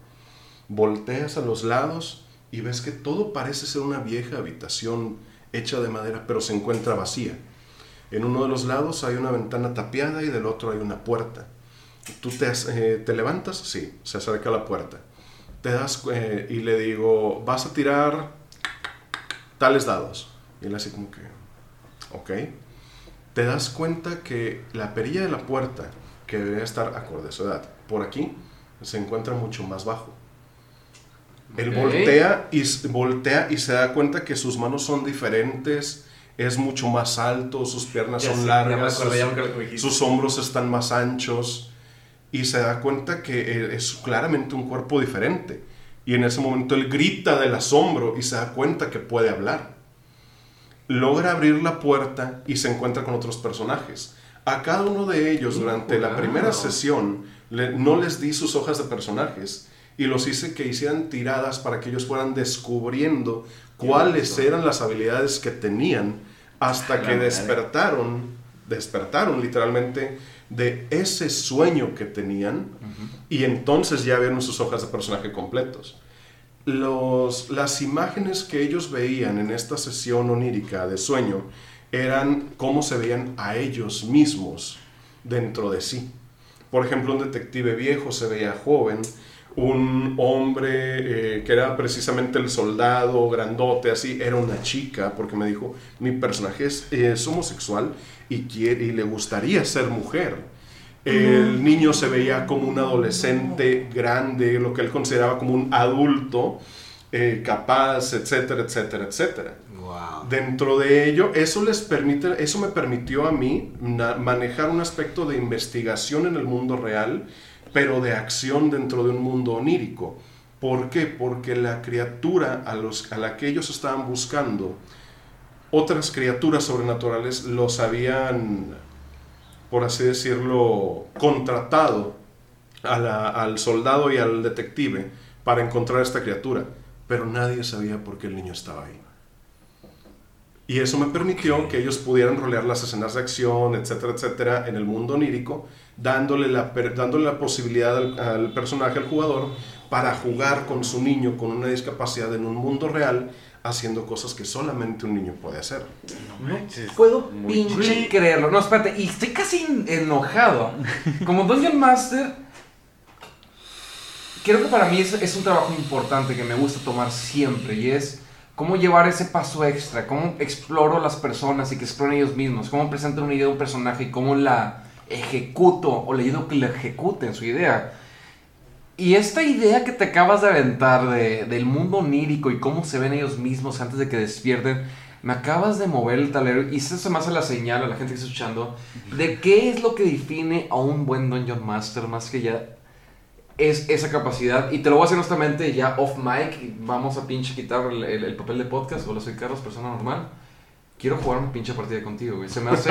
Volteas a los lados y ves que todo parece ser una vieja habitación hecha de madera, pero se encuentra vacía. En uno de los lados hay una ventana tapiada y del otro hay una puerta. Tú te, eh, te levantas, sí, se acerca a la puerta. Te das eh, y le digo, vas a tirar tales dados. Y él así como que, ok. Te das cuenta que la perilla de la puerta, que debería estar acorde a su edad, por aquí se encuentra mucho más bajo. Él y, voltea y se da cuenta que sus manos son diferentes, es mucho más alto, sus piernas Ya son largas, sus- sus hombros están más anchos y se da cuenta que eh, es claramente un cuerpo diferente. Y en ese momento él grita del asombro y se da cuenta que puede hablar. Logra abrir la puerta y se encuentra con otros personajes. A cada uno de ellos durante la primera sesión no les di sus hojas de personajes y los hice que hicieran tiradas para que ellos fueran descubriendo cuáles eran las habilidades que tenían hasta que despertaron, despertaron literalmente de ese sueño que tenían y entonces ya vieron sus hojas de personaje completos. Los, las imágenes que ellos veían en esta sesión onírica de sueño eran cómo se veían a ellos mismos dentro de sí. Por ejemplo, un detective viejo se veía joven, un hombre eh, que era precisamente el soldado grandote, así, era una chica, porque me dijo, mi personaje es, es homosexual y, quiere, y le gustaría ser mujer. El niño se veía como un adolescente grande, lo que él consideraba como un adulto, eh, capaz, etcétera, etcétera, etcétera. Wow. Dentro de ello, eso les permite, eso me permitió a mí manejar un aspecto de investigación en el mundo real, pero de acción dentro de un mundo onírico. ¿Por qué? Porque la criatura a, los, a la que ellos estaban buscando, otras criaturas sobrenaturales los habían, por así decirlo, contratado al soldado y al detective para encontrar a esta criatura, pero nadie sabía por qué el niño estaba ahí. Y eso me permitió que ellos pudieran rolear las escenas de acción, etcétera, etcétera, en el mundo onírico, dándole la, dándole la posibilidad al, al personaje, al jugador, para jugar con su niño con una discapacidad en un mundo real, haciendo cosas que solamente un niño puede hacer. No puedo Muy pinche creerlo. No, espérate, y estoy casi enojado. Como Dungeon Master, creo que para mí es, es un trabajo importante que me gusta tomar siempre y es cómo llevar ese paso extra, cómo exploro las personas y que exploren ellos mismos, cómo presentan una idea de un personaje y cómo la ejecuto o le ayudo que la ejecuten su idea. Y esta idea que te acabas de aventar de- del mundo onírico y cómo se ven ellos mismos antes de que despierten, me acabas de mover el tablero y eso se me hace la señal a la gente que está escuchando de qué es lo que define a un buen Dungeon Master más que ya es esa capacidad. Y te lo voy a decir honestamente ya off mic, vamos a pinche quitar el, el- el papel de podcast. Hola, soy Carlos, persona normal. Quiero jugar una pinche partida contigo, güey. Se me hace...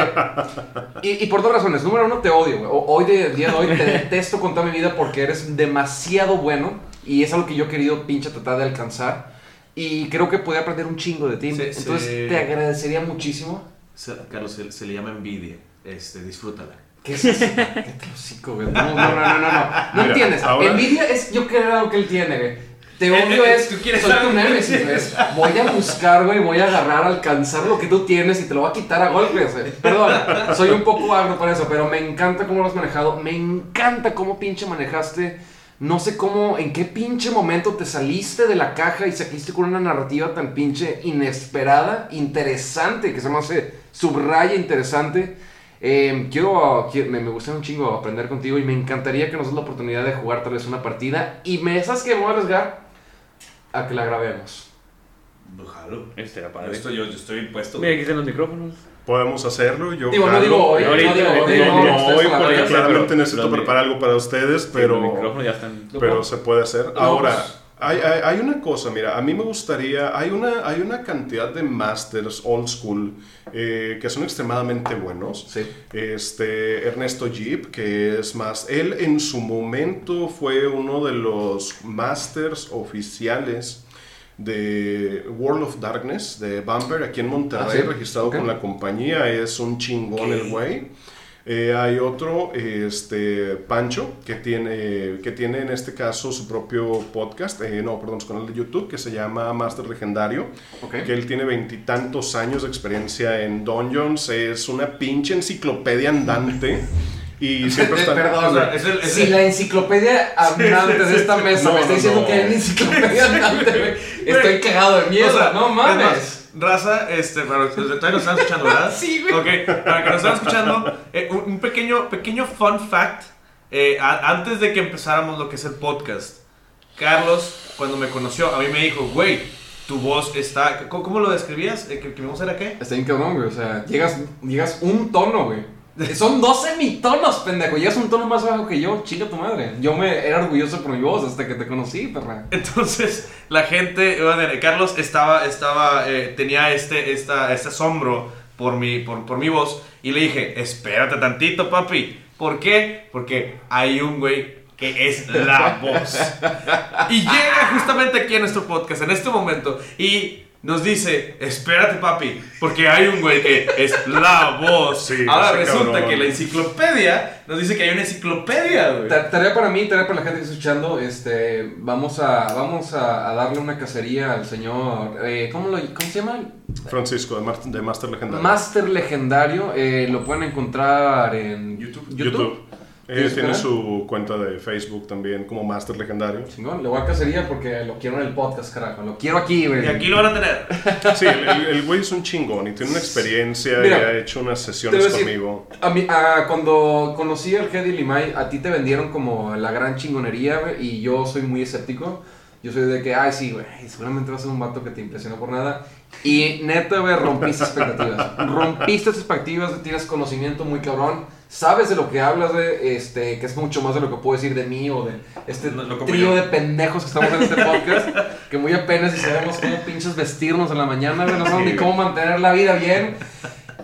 Y, y por dos razones. Número uno, te odio, güey. Hoy, de día de hoy, te detesto con toda mi vida porque eres demasiado bueno. Y es algo que yo he querido pinche tratar de alcanzar. Y creo que podía aprender un chingo de ti. Sí, Entonces, sí. te agradecería muchísimo. Carlos, se, se le llama envidia. Este, disfrútala. ¿Qué es eso? ¿Qué te lo güey? No, no, no, no, no. No, no Mira, entiendes. ahora- Envidia es yo algo que él tiene, güey. Te Eh, odio eh, es. tú quieres soy tu némesis. Voy a buscar, güey. Voy a agarrar, alcanzar lo que tú tienes y te lo voy a quitar a golpes, güey. Perdón, soy un poco agro para eso, pero me encanta cómo lo has manejado. Me encanta cómo pinche manejaste. No sé cómo, en qué pinche momento te saliste de la caja y saliste con una narrativa tan pinche inesperada, interesante, que se me hace subraya interesante. Eh, quiero, quiero- me, me gusta un chingo aprender contigo y me encantaría que nos des la oportunidad de jugar tal vez una partida. Y me sabes que me voy a arriesgar a que la grabemos. Jalo. Este era Yo padre. estoy, yo, yo estoy puesto. Mira, aquí están los micrófonos. Podemos hacerlo. Yo Digo, no digo hoy, no digo hoy, porque claramente necesito pero- preparar algo para ustedes, pero... los micrófonos ya están. pero se puede hacer. Ahora, pues- hay, hay, hay una cosa, mira, a mí me gustaría, hay una, hay una cantidad de masters old school eh, que son extremadamente buenos. Sí. Este, Ernesto Jeep, que es más, él en su momento fue uno de los masters oficiales de World of Darkness, de Bumper, aquí en Monterrey, Ah, sí. registrado con la compañía, es un chingón el güey. Eh, hay otro, este, Pancho, que tiene, que tiene en este caso su propio podcast, eh, no, perdón, su canal de YouTube, que se llama Master Legendario, que él tiene veintitantos años de experiencia en Dungeons, es una pinche enciclopedia andante y siempre Eh, está... Perdón, o sea, güey. es el- es si el- la enciclopedia andante de esta mesa No, me está diciendo no. que hay una enciclopedia andante, estoy cagado de miedo. O sea, no es mames. Raza, este, para los que todavía nos están escuchando, ¿verdad? Sí, güey. Ok, para que nos están escuchando, eh, un, pequeño, pequeño fun fact. eh, a- antes de que empezáramos lo que es el podcast, Carlos, cuando me conoció, a mí me dijo, güey, tu voz está. ¿Cómo, cómo lo describías? Eh, ¿Que, que mi voz era qué? Está bien cabrón, güey. O sea, llegas, llegas un tono, güey. Son dos semitonos, pendejo. Llegas un tono más bajo que yo. Chinga tu madre. Yo me era orgulloso por mi voz hasta que te conocí, perra. Entonces, la gente, Carlos estaba, estaba, eh, tenía este, esta, este asombro por mi, por, por mi voz y le dije, espérate tantito, papi. ¿Por qué? Porque hay un güey que es la voz. Y llega justamente aquí a nuestro podcast en este momento y nos dice, espérate papi, porque hay un güey que es la voz. Sí, Ahora resulta cabrón. que la enciclopedia nos dice que hay una enciclopedia, güey. Ta- Tarea para mí, tarea para la gente que está escuchando, este, vamos a, vamos a, a darle una cacería al señor, eh, ¿cómo, lo, ¿cómo se llama? Francisco, de, Mar- de Master Legendario. Master Legendario, eh, lo pueden encontrar en YouTube. YouTube. ¿Tienes tiene canal? su cuenta de Facebook también como Master Legendario. Chingón, le voy a cacería porque lo quiero en el podcast, carajo, lo quiero aquí, güey. Y aquí lo van a tener. Sí, el, el- güey es un chingón y tiene una experiencia Mira, y ha hecho unas sesiones decir, conmigo. A mí, a- cuando conocí al Hedy Limay, a ti te vendieron como la gran chingonería, güey, y yo soy muy escéptico. Yo soy de que, ay, sí, güey, seguramente va a ser un vato que te impresionó por nada. Y neta, güey, rompiste expectativas. rompiste expectativas, tienes conocimiento muy cabrón. Sabes de lo que hablas, güey, este, que es mucho más de lo que puedo decir de mí o de este No, no trío yo. de pendejos que estamos en este podcast. que muy apenas y sabemos cómo pinches vestirnos en la mañana, güey, no sabemos ni cómo mantener la vida bien.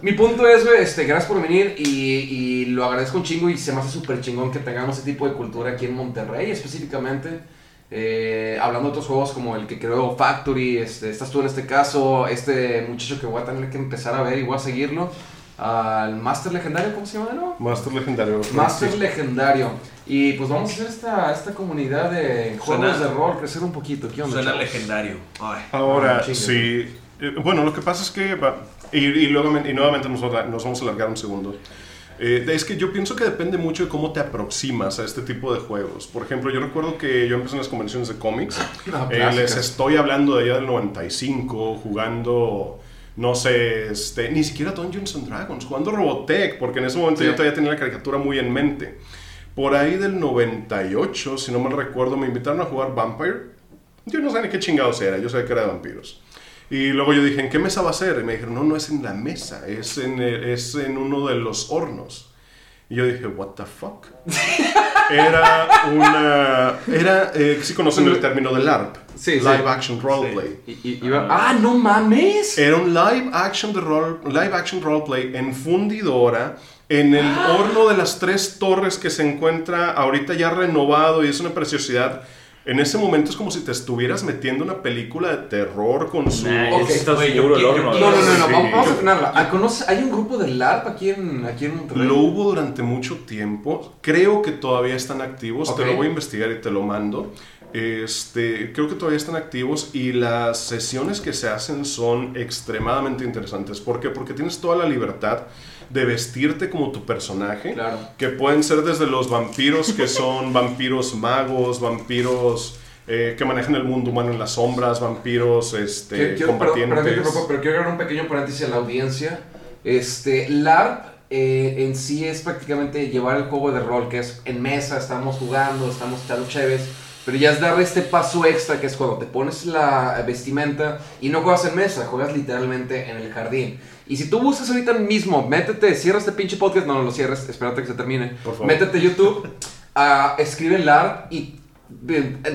Mi punto es, güey, este, gracias por venir y, y lo agradezco un chingo y se me hace súper chingón que tengamos ese tipo de cultura aquí en Monterrey específicamente. Eh, hablando de otros juegos como el que creó Factory, este, estás tú en este caso, este muchacho que voy a tener que empezar a ver y voy a seguirlo, al Master Legendario, ¿cómo se llama de nuevo? Master Legendario. Master Sí. Legendario. Y pues vamos a hacer esta, esta comunidad de juegos Suena- de rol, crecer un poquito. ¿Qué onda? Suena chavos? legendario. Ay. Ahora, Ah, sí. eh, Bueno, lo que pasa es que. y, y, luego, y nuevamente nos, nos vamos a alargar un segundo. Eh, es que yo pienso que depende mucho de cómo te aproximas a este tipo de juegos. Por ejemplo, yo recuerdo que yo empecé en las convenciones de cómics. Eh, les estoy hablando de allá del 95, jugando, no sé, este, ni siquiera Dungeons and Dragons, jugando Robotech, porque en ese momento Sí. yo todavía tenía la caricatura muy en mente. Por ahí del 98, si no mal recuerdo, me invitaron a jugar Vampire. Yo no sabía ni qué chingados era, yo sabía que era de vampiros. Y luego yo dije, ¿en qué mesa va a ser? Y me dijeron, no, no es en la mesa, es en, es en uno de los hornos. Y yo dije, what the fuck? Era una... Era, eh, sí conocen el término de LARP. Sí, sí. Live Action Roleplay. Y- y- iba- ¡Ah, no mames! Era un live action, de role, live action roleplay en fundidora, en el Ah. horno de las tres torres que se encuentra ahorita ya renovado y es una preciosidad. En ese momento es como si te estuvieras metiendo una película de terror con su... Nah, yo yo No, no, no, no, Sí. vamos, a frenarla. Ah, ¿conoce- ¿Hay un grupo de LARP aquí en, aquí en Monterrey? Lo hubo durante mucho tiempo. Creo que todavía están activos. Te lo voy a investigar y te lo mando. Este, creo que todavía están activos y las sesiones que se hacen son extremadamente interesantes. ¿Por qué? Porque tienes toda la libertad de vestirte como tu personaje. Claro. Que pueden ser desde los vampiros que son vampiros magos, vampiros eh, que manejan el mundo humano en las sombras, vampiros este, Quiero- combatientes. pero quiero dar un pequeño paréntesis a la audiencia. Este, LARP eh, en sí es prácticamente llevar el juego de rol, que es en mesa, estamos jugando, estamos echando chéves, pero ya es darle este paso extra, que es cuando te pones la vestimenta y no juegas en mesa, juegas literalmente en el jardín. Y si tú buscas ahorita mismo, métete, cierra este pinche podcast, no, no lo cierres, espérate que se termine. Por favor. Métete a YouTube, ah, escribe LARP y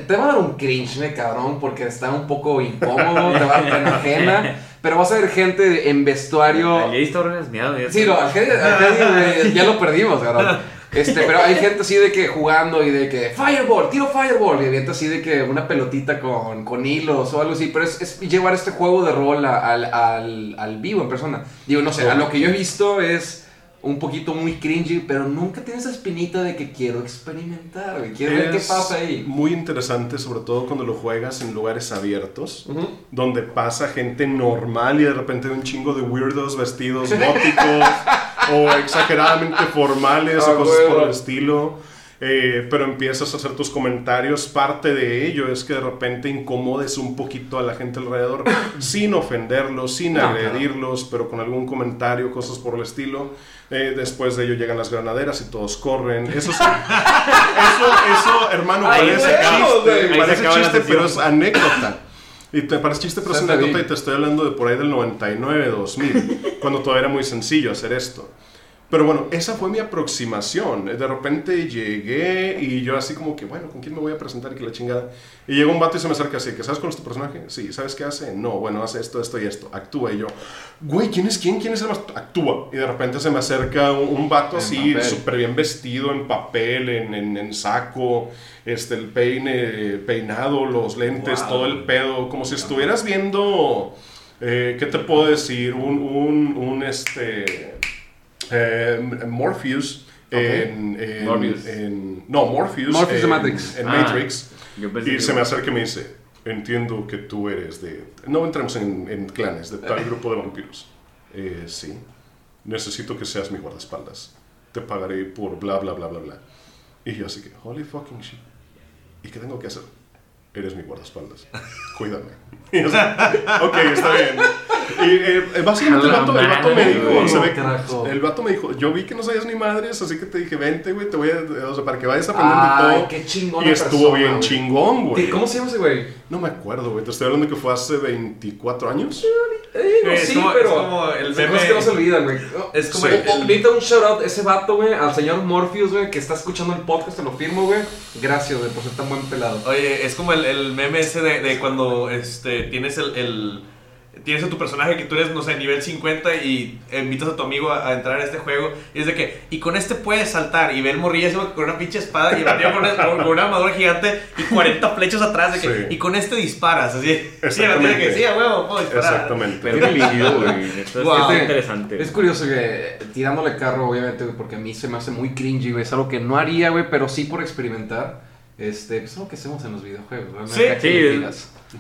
te va a dar un cringe, me cabrón, porque está un poco incómodo, te va a dar pena ajena, pero vas a ver gente en vestuario. Está Sí, no, ya lo perdimos, cabrón. Este, pero hay gente así de que jugando y de que Fireball, tiro Fireball, y avienta así de que una pelotita con, con hilos o algo así, pero es, es llevar este juego de rol a- al, al, al vivo en persona. Digo, no sé, a lo que yo he visto es un poquito muy cringy, pero nunca tienes esa espinita de que quiero experimentar, quiero ver qué pasa ahí. Muy interesante, sobre todo cuando lo juegas en lugares abiertos, donde pasa gente normal y de repente hay un chingo de weirdos vestidos góticos o exageradamente formales Ah, o cosas por el estilo. eh, pero empiezas a hacer tus comentarios. Parte de ello es que de repente incomodes un poquito a la gente alrededor sin ofenderlos, sin No, agredirlos, pero con algún comentario, cosas por el estilo. Eh, después de ello llegan las granaderas y todos corren. Eso sí. Eso, eso, hermano, Ay, parece chiste. Parece chiste, pero es sesión. anécdota. Y te parece chiste, pero es anécdota y te estoy hablando de por ahí del 99, 2000, cuando todavía era muy sencillo hacer esto. Pero bueno, esa fue mi aproximación. De repente llegué y yo así como que, bueno, ¿con quién me voy a presentar? Y que la chingada. Y llega un vato y se me acerca así, que ¿sabes cuál es tu personaje? Sí, ¿sabes qué hace? No, bueno, hace esto, esto y esto. Actúa. Y yo, güey, ¿quién es quién? ¿Quién es el más? Actúa. Y de repente se me acerca un, un vato En así, súper bien vestido, en papel, en, en, en saco, este, el peine peinado, los lentes, Wow. todo el pedo, como si estuvieras viendo Eh, ¿Qué te puedo decir? Un, un, un este. Eh, Morpheus. En, en- Morbius. en- no, Morpheus. Morpheus de en- Matrix. En Ah, Matrix. Y se me acerca y me dice: Entiendo que tú eres de. No entremos en, en clanes, de tal grupo de vampiros. Eh, sí. Necesito que seas mi guardaespaldas. Te pagaré por bla, bla, bla, bla, bla. Y yo así que, holy fucking shit. ¿Y qué tengo que hacer? Eres mi guardaespaldas. Cuídame. Y ok, está bien. Y eh, eh, básicamente el vato, el vato me dijo, el vato me dijo, yo vi que no sabías ni madres, así que te dije, vente, güey, te voy a, o sea, para que vayas a aprender Ay, de todo. qué chingón Y estuvo bien chingón, güey. ¿Cómo se llama ese güey? No me acuerdo, güey. Te estoy hablando que fue hace 24 años. Eh, no, Es sí, como- pero. es como el meme- cosas que no se olvidan, güey. Es como Sí. el- Ahorita un shout out a ese vato, güey, al señor Morpheus, güey, que está escuchando el podcast, te lo firmo, güey. Gracias, güey, por ser tan buen pelado. Oye, es como el, el meme ese de, de cuando este, tienes el, el- Tienes a tu personaje que tú eres, no sé, nivel 50 y invitas a tu amigo a, a entrar a este juego. Y es de que, y con este puedes saltar. Y ve el morrillo ese con una pinche espada y el tío con, una- con una armadura gigante y 40 flechas atrás. De que, Sí. Y con este disparas. Así. Sí, Exactamente. que sí, a huevo, puedo disparar. Exactamente. Pero qué chido, güey. Esto es- Wow. Fíjate, interesante. Es curioso que tirándole carro, obviamente, güey, porque a mí se me hace muy cringy, güey. Es algo que no haría, güey, pero sí por experimentar. Este, pues es algo que hacemos en los videojuegos, ¿no? Sí, sí.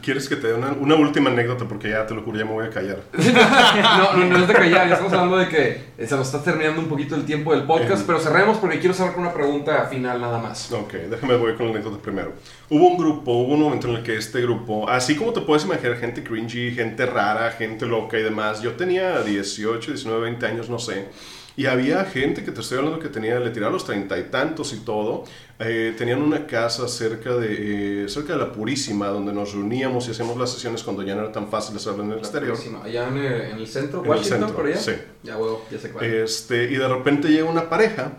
¿Quieres que te dé una, una última anécdota? Porque ya te lo juro, ya me voy a callar. No, no, no es de callar, ya estamos hablando de que eh, se nos está terminando un poquito el tiempo del podcast, Eh. pero cerremos porque quiero cerrar con una pregunta final nada más. Ok, déjame voy con la anécdota primero. Hubo un grupo, hubo un momento en el que este grupo, así como te puedes imaginar, gente cringy, gente rara, gente loca y demás. Yo tenía 18, 19, 20 años, no sé. Y había gente que te estoy hablando que tenía, le tiraba los treinta y tantos y todo. Eh, tenían una casa cerca de, eh, cerca de la Purísima, donde nos reuníamos y hacíamos las sesiones cuando ya no era tan fácil hacerlo en el exterior. Buenísimo. Allá en el, en el centro, En el Washington, centro, por allá. sí. Ya, huevo, ya sé cuál. Este, y de repente llega una pareja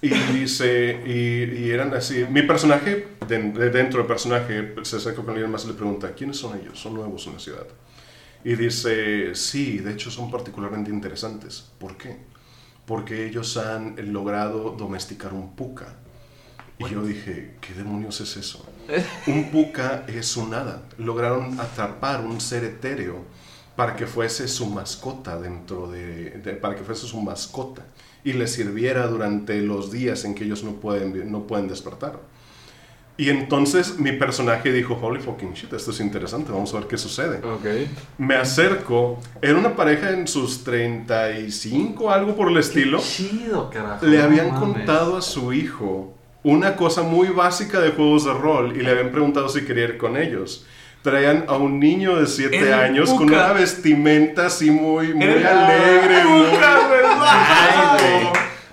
y dice, y, y eran así, mi personaje, de, de dentro del personaje, se acerca con alguien más y le pregunta, ¿quiénes son ellos? Son nuevos en la ciudad. Y dice, sí, de hecho son particularmente interesantes. ¿Por qué? Porque ellos han logrado domesticar un puka. Y yo dije, ¿qué demonios es eso? Un puka es un hada. Lograron atrapar un ser etéreo para que fuese su mascota dentro de, de- para que fuese su mascota y les sirviera durante los días en que ellos no pueden no pueden despertar. Y entonces mi personaje dijo, holy fucking shit, esto es interesante, vamos a ver qué sucede. Ok. Me acerco, era una pareja en sus 35, algo por el estilo. Chido, carajo. Le habían mames. contado a su hijo una cosa muy básica de juegos de rol y le habían preguntado si quería ir con ellos. Traían a un niño de 7 El años con una vestimenta así muy, muy Era alegre. muy- Puka,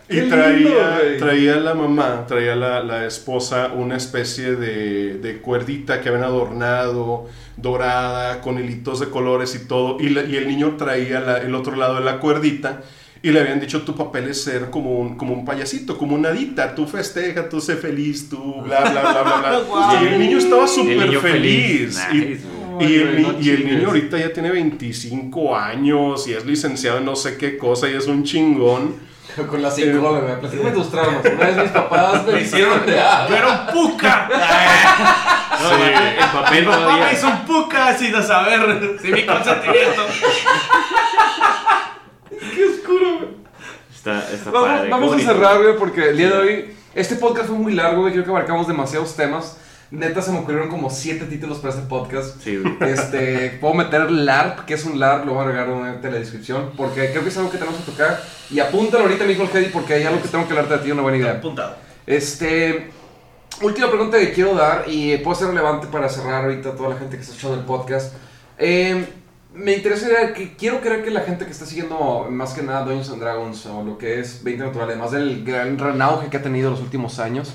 Y traía, traía la mamá, traía la, la esposa una especie de, de cuerdita que habían adornado, dorada, con hilitos de colores y todo. Y, la- y el niño traía la- el otro lado de la cuerdita. Y le habían dicho, tu papel es ser como un, como un payasito, como una hadita. Tú festeja, tú sé feliz, tú bla, bla, bla, bla, bla. Y el niño estaba súper feliz. feliz. Y- Nice, güey. y, el, no y el niño ahorita ya tiene 25 años y es licenciado en no sé qué cosa y es un chingón. Con la psicóloga, güey. Platícame tus traumas. Una vez mis papás me hicieron. Yo era un puca. No, el papel Mi papá me hizo un puca sin saber, sin mi consentimiento. Qué oscuro, güey. Está, está Vamos, padre. vamos a cerrar, güey, porque el día de hoy. Este podcast fue muy largo, güey. Creo que abarcamos demasiados temas. Neta, se me ocurrieron como siete títulos para este podcast. Sí, güey. Este, puedo meter LARP, que es un LARP, lo voy a agregar en la descripción, porque creo que es algo que tenemos que tocar. Y apúntalo ahorita mismo, Hedy, porque hay algo que tengo que hablarte de ti, una buena idea. Apuntado. Este, última pregunta que quiero dar y puede ser relevante para cerrar ahorita a toda la gente que está escuchando el podcast. Eh, me interesa que quiero creer que la gente que está siguiendo más que nada Dungeons and Dragons o lo que es 20 Natural, además del gran renauge que ha tenido los últimos años.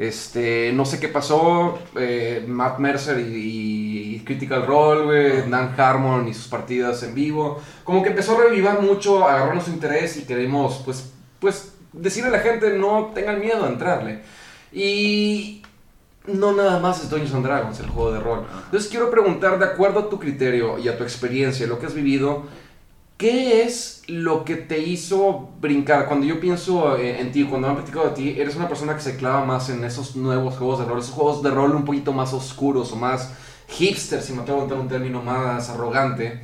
Este, no sé qué pasó, eh, Matt Mercer y, y Critical Role, güey, Dan Harmon y sus partidas en vivo, como que empezó a revivar mucho, agarrarnos su interés y queremos, pues, pues, decirle a la gente no tengan miedo a entrarle. Y no nada más es Dungeons and Dragons, el juego de rol. Entonces quiero preguntar, de acuerdo a tu criterio y a tu experiencia, lo que has vivido, ¿qué es lo que te hizo brincar? Cuando yo pienso en, en ti, cuando me han platicado de ti, eres una persona que se clava más en esos nuevos juegos de rol, esos juegos de rol un poquito más oscuros o más hipster, si me atrevo a entrar un término más arrogante.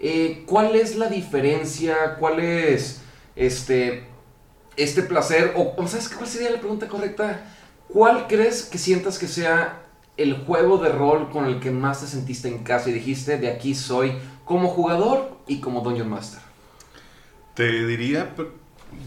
Eh, ¿Cuál es la diferencia? ¿Cuál es este, este placer? O, o ¿sabes cuál sería la pregunta correcta? ¿Cuál crees que sientas que sea el juego de rol con el que más te sentiste en casa y dijiste, de aquí soy como jugador y como Dungeon Master? Te diría,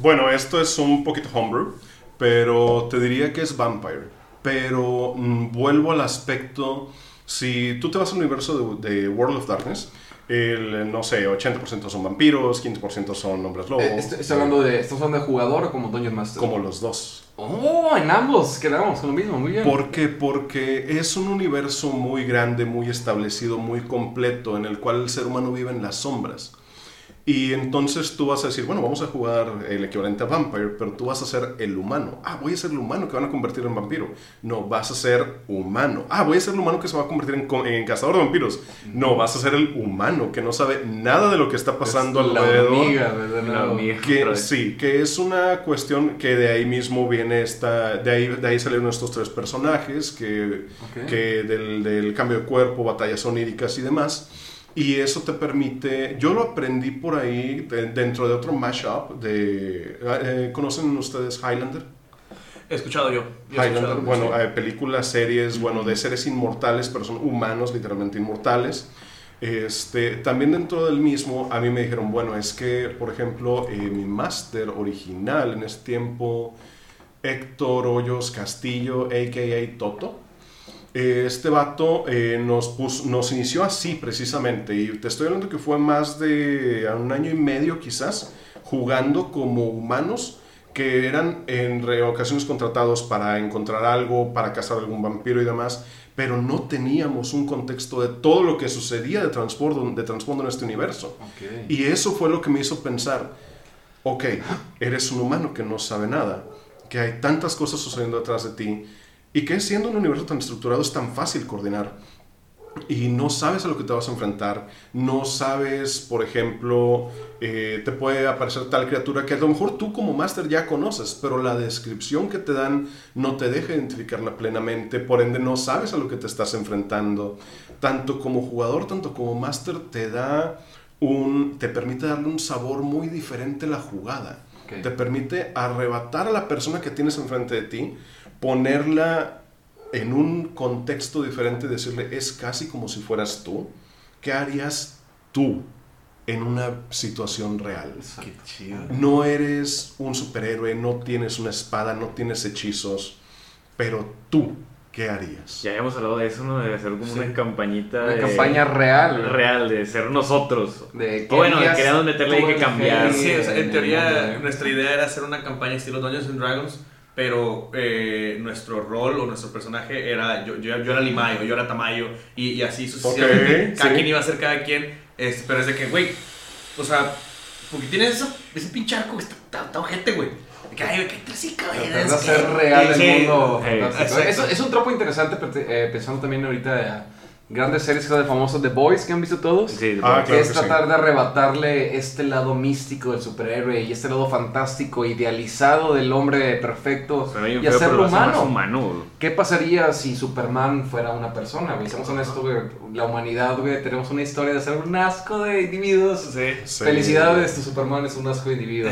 bueno, esto es un poquito homebrew, pero te diría que es Vampire. Pero mm, vuelvo al aspecto, si tú te vas al universo de, de World of Darkness, el, no sé, 80% son vampiros, 15% son hombres lobos. Eh, estoy, estoy hablando de, ¿Estás hablando de jugador o como Dungeon Master? Como los dos. Oh, en ambos quedamos con lo mismo, muy bien. ¿Por qué? Porque es un universo muy grande, muy establecido, muy completo, en el cual el ser humano vive en las sombras. Y entonces tú vas a decir, bueno, vamos a jugar el equivalente a Vampire, pero tú vas a ser el humano. Ah, voy a ser el humano que van a convertir en vampiro. No, vas a ser humano. Ah, voy a ser el humano que se va a convertir en, en cazador de vampiros. No, vas a ser el humano que no sabe nada de lo que está pasando Es la alrededor. hormiga, ¿verdad? La hormiga. Que, sí, que es una cuestión que de ahí mismo viene esta, de ahí, de ahí salieron estos tres personajes, que, que del, del cambio de cuerpo, batallas oníricas y demás. Y eso te permite, yo lo aprendí por ahí de- dentro de otro mashup de, eh, ¿conocen ustedes Highlander? He escuchado yo. Highlander, escuchado, bueno, sí. eh, películas, series, bueno, de seres inmortales, pero son humanos, literalmente inmortales. Este, también dentro del mismo, a mí me dijeron, bueno, es que, por ejemplo, eh, mi máster original en ese tiempo, Héctor Hoyos Castillo, a.k.a. Toto, eh, este vato eh, nos, puso- nos inició así precisamente, y te estoy hablando que fue más de un año y medio quizás, jugando como humanos que eran en ocasiones contratados para encontrar algo, para cazar algún vampiro y demás, pero no teníamos un contexto de todo lo que sucedía de trasfondo, de trasfondo en este universo. Y eso fue lo que me hizo pensar, ok, eres un humano que no sabe nada, que hay tantas cosas sucediendo detrás de ti, y que siendo un universo tan estructurado es tan fácil coordinar. Y no sabes a lo que te vas a enfrentar, no sabes, por ejemplo, eh, te puede aparecer tal criatura que a lo mejor tú como máster ya conoces, pero la descripción que te dan no te deja identificarla plenamente, por ende no sabes a lo que te estás enfrentando. Tanto como jugador, tanto como máster, te da un, te permite darle un sabor muy diferente a la jugada. Te permite arrebatar a la persona que tienes enfrente de ti, ponerla en un contexto diferente y decirle, es casi como si fueras tú. ¿Qué harías tú en una situación real? Qué chido. No eres un superhéroe, no tienes una espada, no tienes hechizos, pero tú, ¿qué harías? Ya habíamos hablado de eso, ¿no? De hacer como Sí. una campañita. Una de- campaña real. Real, de ser nosotros. De O bueno, queríamos meterle todo que cambiar. Sí, o sea, en teoría mundo. nuestra idea era hacer una campaña estilo Dungeons and Dragons, pero eh, nuestro rol o nuestro personaje era, yo, yo, yo era Limayo, yo era Tamayo, y, y así sucesivamente, Ok, cada sí. quien iba a ser cada quien, es- pero es de que, güey, o sea, porque tienes eso, ese pinche arco que está, está, está ojete, güey. De que, ay, ¿qué tres güey? Es de que- hacer real el mundo. Hey. Es, es un tropo interesante perte- eh, pensando también ahorita eh, grandes series que son de famosos The Boys que han visto todos. Sí, Ah, que claro es que sí. tratar de arrebatarle este lado místico del superhéroe y este lado fantástico, idealizado del hombre perfecto y feo, hacerlo humano. humano. ¿Qué pasaría si Superman fuera una persona? güey? Seamos honestos, güey. La humanidad, güey, tenemos una historia de ser un asco de individuos. Sí. Sí. Felicidades, tu Superman es un asco de individuo.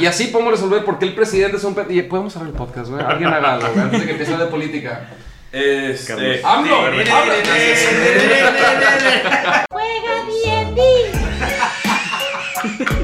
y así podemos resolver por qué el presidente es un... pe- y podemos cerrar el podcast, güey. Alguien hágalo, güey, antes de que empiece de política. Este. ¡AMLO! ¡Juega